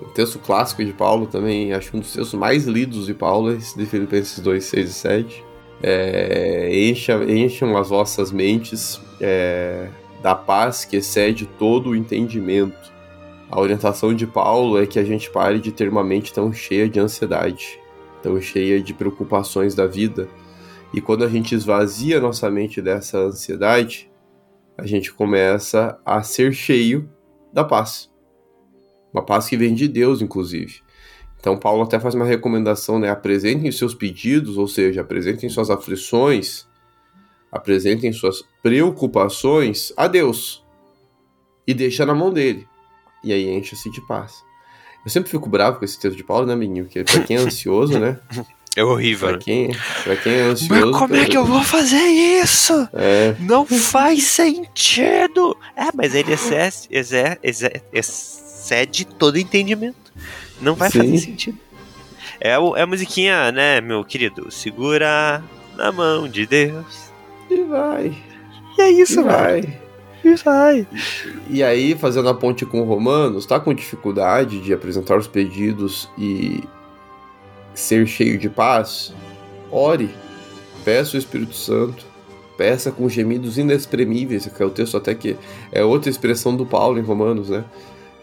o texto clássico de Paulo também, acho um dos textos mais lidos de Paulo, esse de Filipenses 2, 6 e 7. É, encham as vossas mentes é, da paz que excede todo o entendimento. A orientação de Paulo é que a gente pare de ter uma mente tão cheia de ansiedade tão cheia de preocupações da vida. E quando a gente esvazia nossa mente dessa ansiedade, a gente começa a ser cheio da paz. Uma paz que vem de Deus, inclusive. Então, Paulo até faz uma recomendação, né? Apresentem seus pedidos, ou seja, apresentem suas aflições, apresentem suas preocupações a Deus e deixa na mão dele. E aí encha-se de paz. Eu sempre fico bravo com esse texto de Paulo, né, amiguinho? Porque pra quem é ansioso, né? É horrível. Pra quem, pra quem é ansioso. Mas como é que eu vou fazer isso? É. Não faz sentido. É, mas ele excede, excede, excede todo entendimento. Não vai Sim. fazer sentido. É, o, é a musiquinha, né, meu querido? Segura na mão de Deus. E vai. E é isso, e vai e vai. E aí, fazendo a ponte com Romanos, está com dificuldade de apresentar os pedidos e ser cheio de paz? Ore, peça o Espírito Santo, peça com gemidos inexprimíveis, que é o texto até que é outra expressão do Paulo em Romanos, né?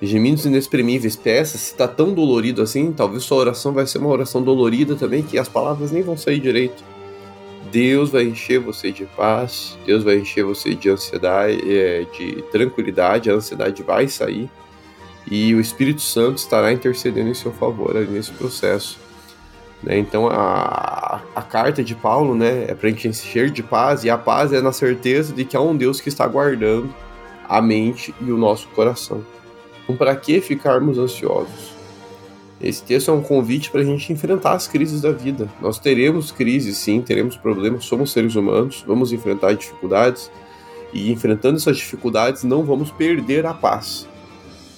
Gemidos inexprimíveis, peça, se está tão dolorido assim, talvez sua oração vai ser uma oração dolorida também, que as palavras nem vão sair direito. Deus vai encher você de paz, Deus vai encher você de ansiedade, é, de tranquilidade, a ansiedade vai sair e o Espírito Santo estará intercedendo em seu favor nesse processo. Né? Então a, a carta de Paulo né, é para a gente encher de paz e a paz é na certeza de que há um Deus que está guardando a mente e o nosso coração. Então, para que ficarmos ansiosos? Esse texto é um convite para a gente enfrentar as crises da vida. Nós teremos crises, sim, teremos problemas, somos seres humanos, vamos enfrentar dificuldades. E enfrentando essas dificuldades, não vamos perder a paz,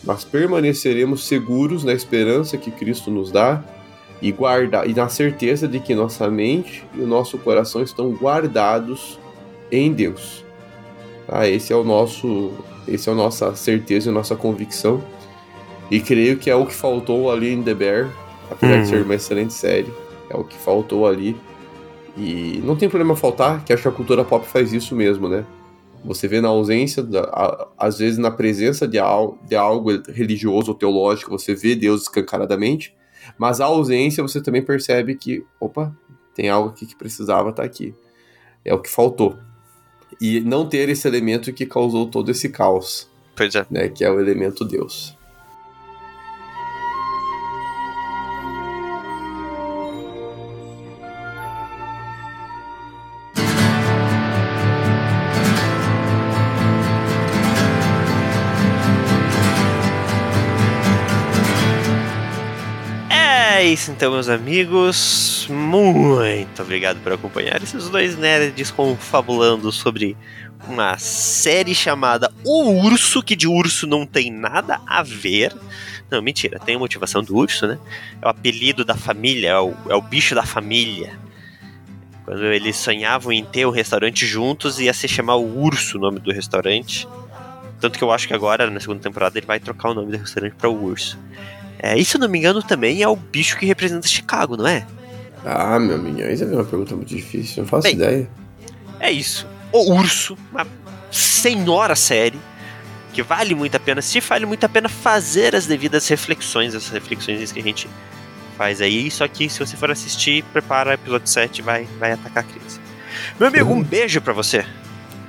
mas permaneceremos seguros na esperança que Cristo nos dá e guardar e na certeza de que nossa mente e o nosso coração estão guardados em Deus. Ah, esse é o nosso, esse é a nossa certeza e a nossa convicção. E creio que é o que faltou ali em The Bear, apesar uhum. de ser uma excelente série, é o que faltou ali. E não tem problema faltar, que acho que a cultura pop faz isso mesmo, né? Você vê na ausência, da, a, às vezes na presença de, al, de algo religioso ou teológico, você vê Deus escancaradamente, mas a ausência você também percebe que, opa, tem algo aqui que precisava estar tá aqui. É o que faltou. E não ter esse elemento que causou todo esse caos. Pois é. Né, que é o elemento Deus. Isso então, meus amigos. Muito obrigado por acompanhar esses dois nerds confabulando sobre uma série chamada O Urso, que de urso não tem nada a ver. Não, mentira, tem a motivação do urso, né? É o apelido da família, é o, é o bicho da família. Quando eles sonhavam em ter o um restaurante juntos, ia se chamar o Urso o nome do restaurante. Tanto que eu acho que agora, na segunda temporada, ele vai trocar o nome do restaurante para o Urso. É, e se eu não me engano, também é o bicho que representa Chicago, não é? Ah, meu amiguinho, isso é uma pergunta muito difícil, não faço Bem, ideia. É isso. O Urso, uma senhora série, que vale muito a pena assistir, vale muito a pena fazer as devidas reflexões, essas reflexões que a gente faz aí. Só que se você for assistir, prepara o episódio 7 vai vai atacar a crise. Meu amigo, um beijo para você.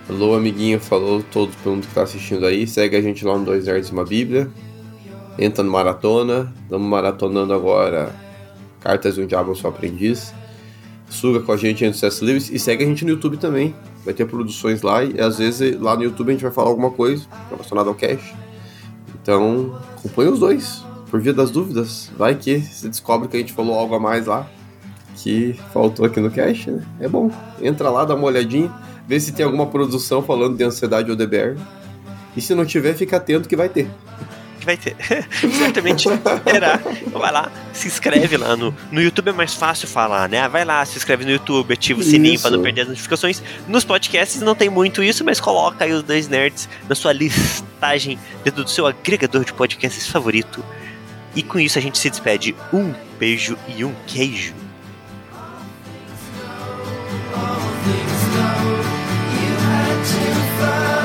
Alô, amiguinho, falou todo mundo que tá assistindo aí. Segue a gente lá no Dois Nerds e uma Bíblia entra no maratona. Estamos maratonando agora Cartas de um Diabo Seu Aprendiz. Suga com a gente no Sucesso Livres e segue a gente no YouTube também. Vai ter produções lá e às vezes lá no YouTube a gente vai falar alguma coisa relacionada ao cash. Então, acompanhe os dois. Por via das dúvidas, vai que você descobre que a gente falou algo a mais lá que faltou aqui no cash, né? É bom. Entra lá, dá uma olhadinha, vê se tem alguma produção falando de ansiedade ou DBR. E se não tiver, fica atento que vai ter vai ter. Certamente terá. Então vai lá, se inscreve lá no, no YouTube, é mais fácil falar, né? Vai lá, se inscreve no YouTube, ativa o sininho para não perder as notificações. Nos podcasts não tem muito isso, mas coloca aí os dois nerds na sua listagem dentro do seu agregador de podcasts favorito. E com isso a gente se despede. Um beijo e um queijo. crying.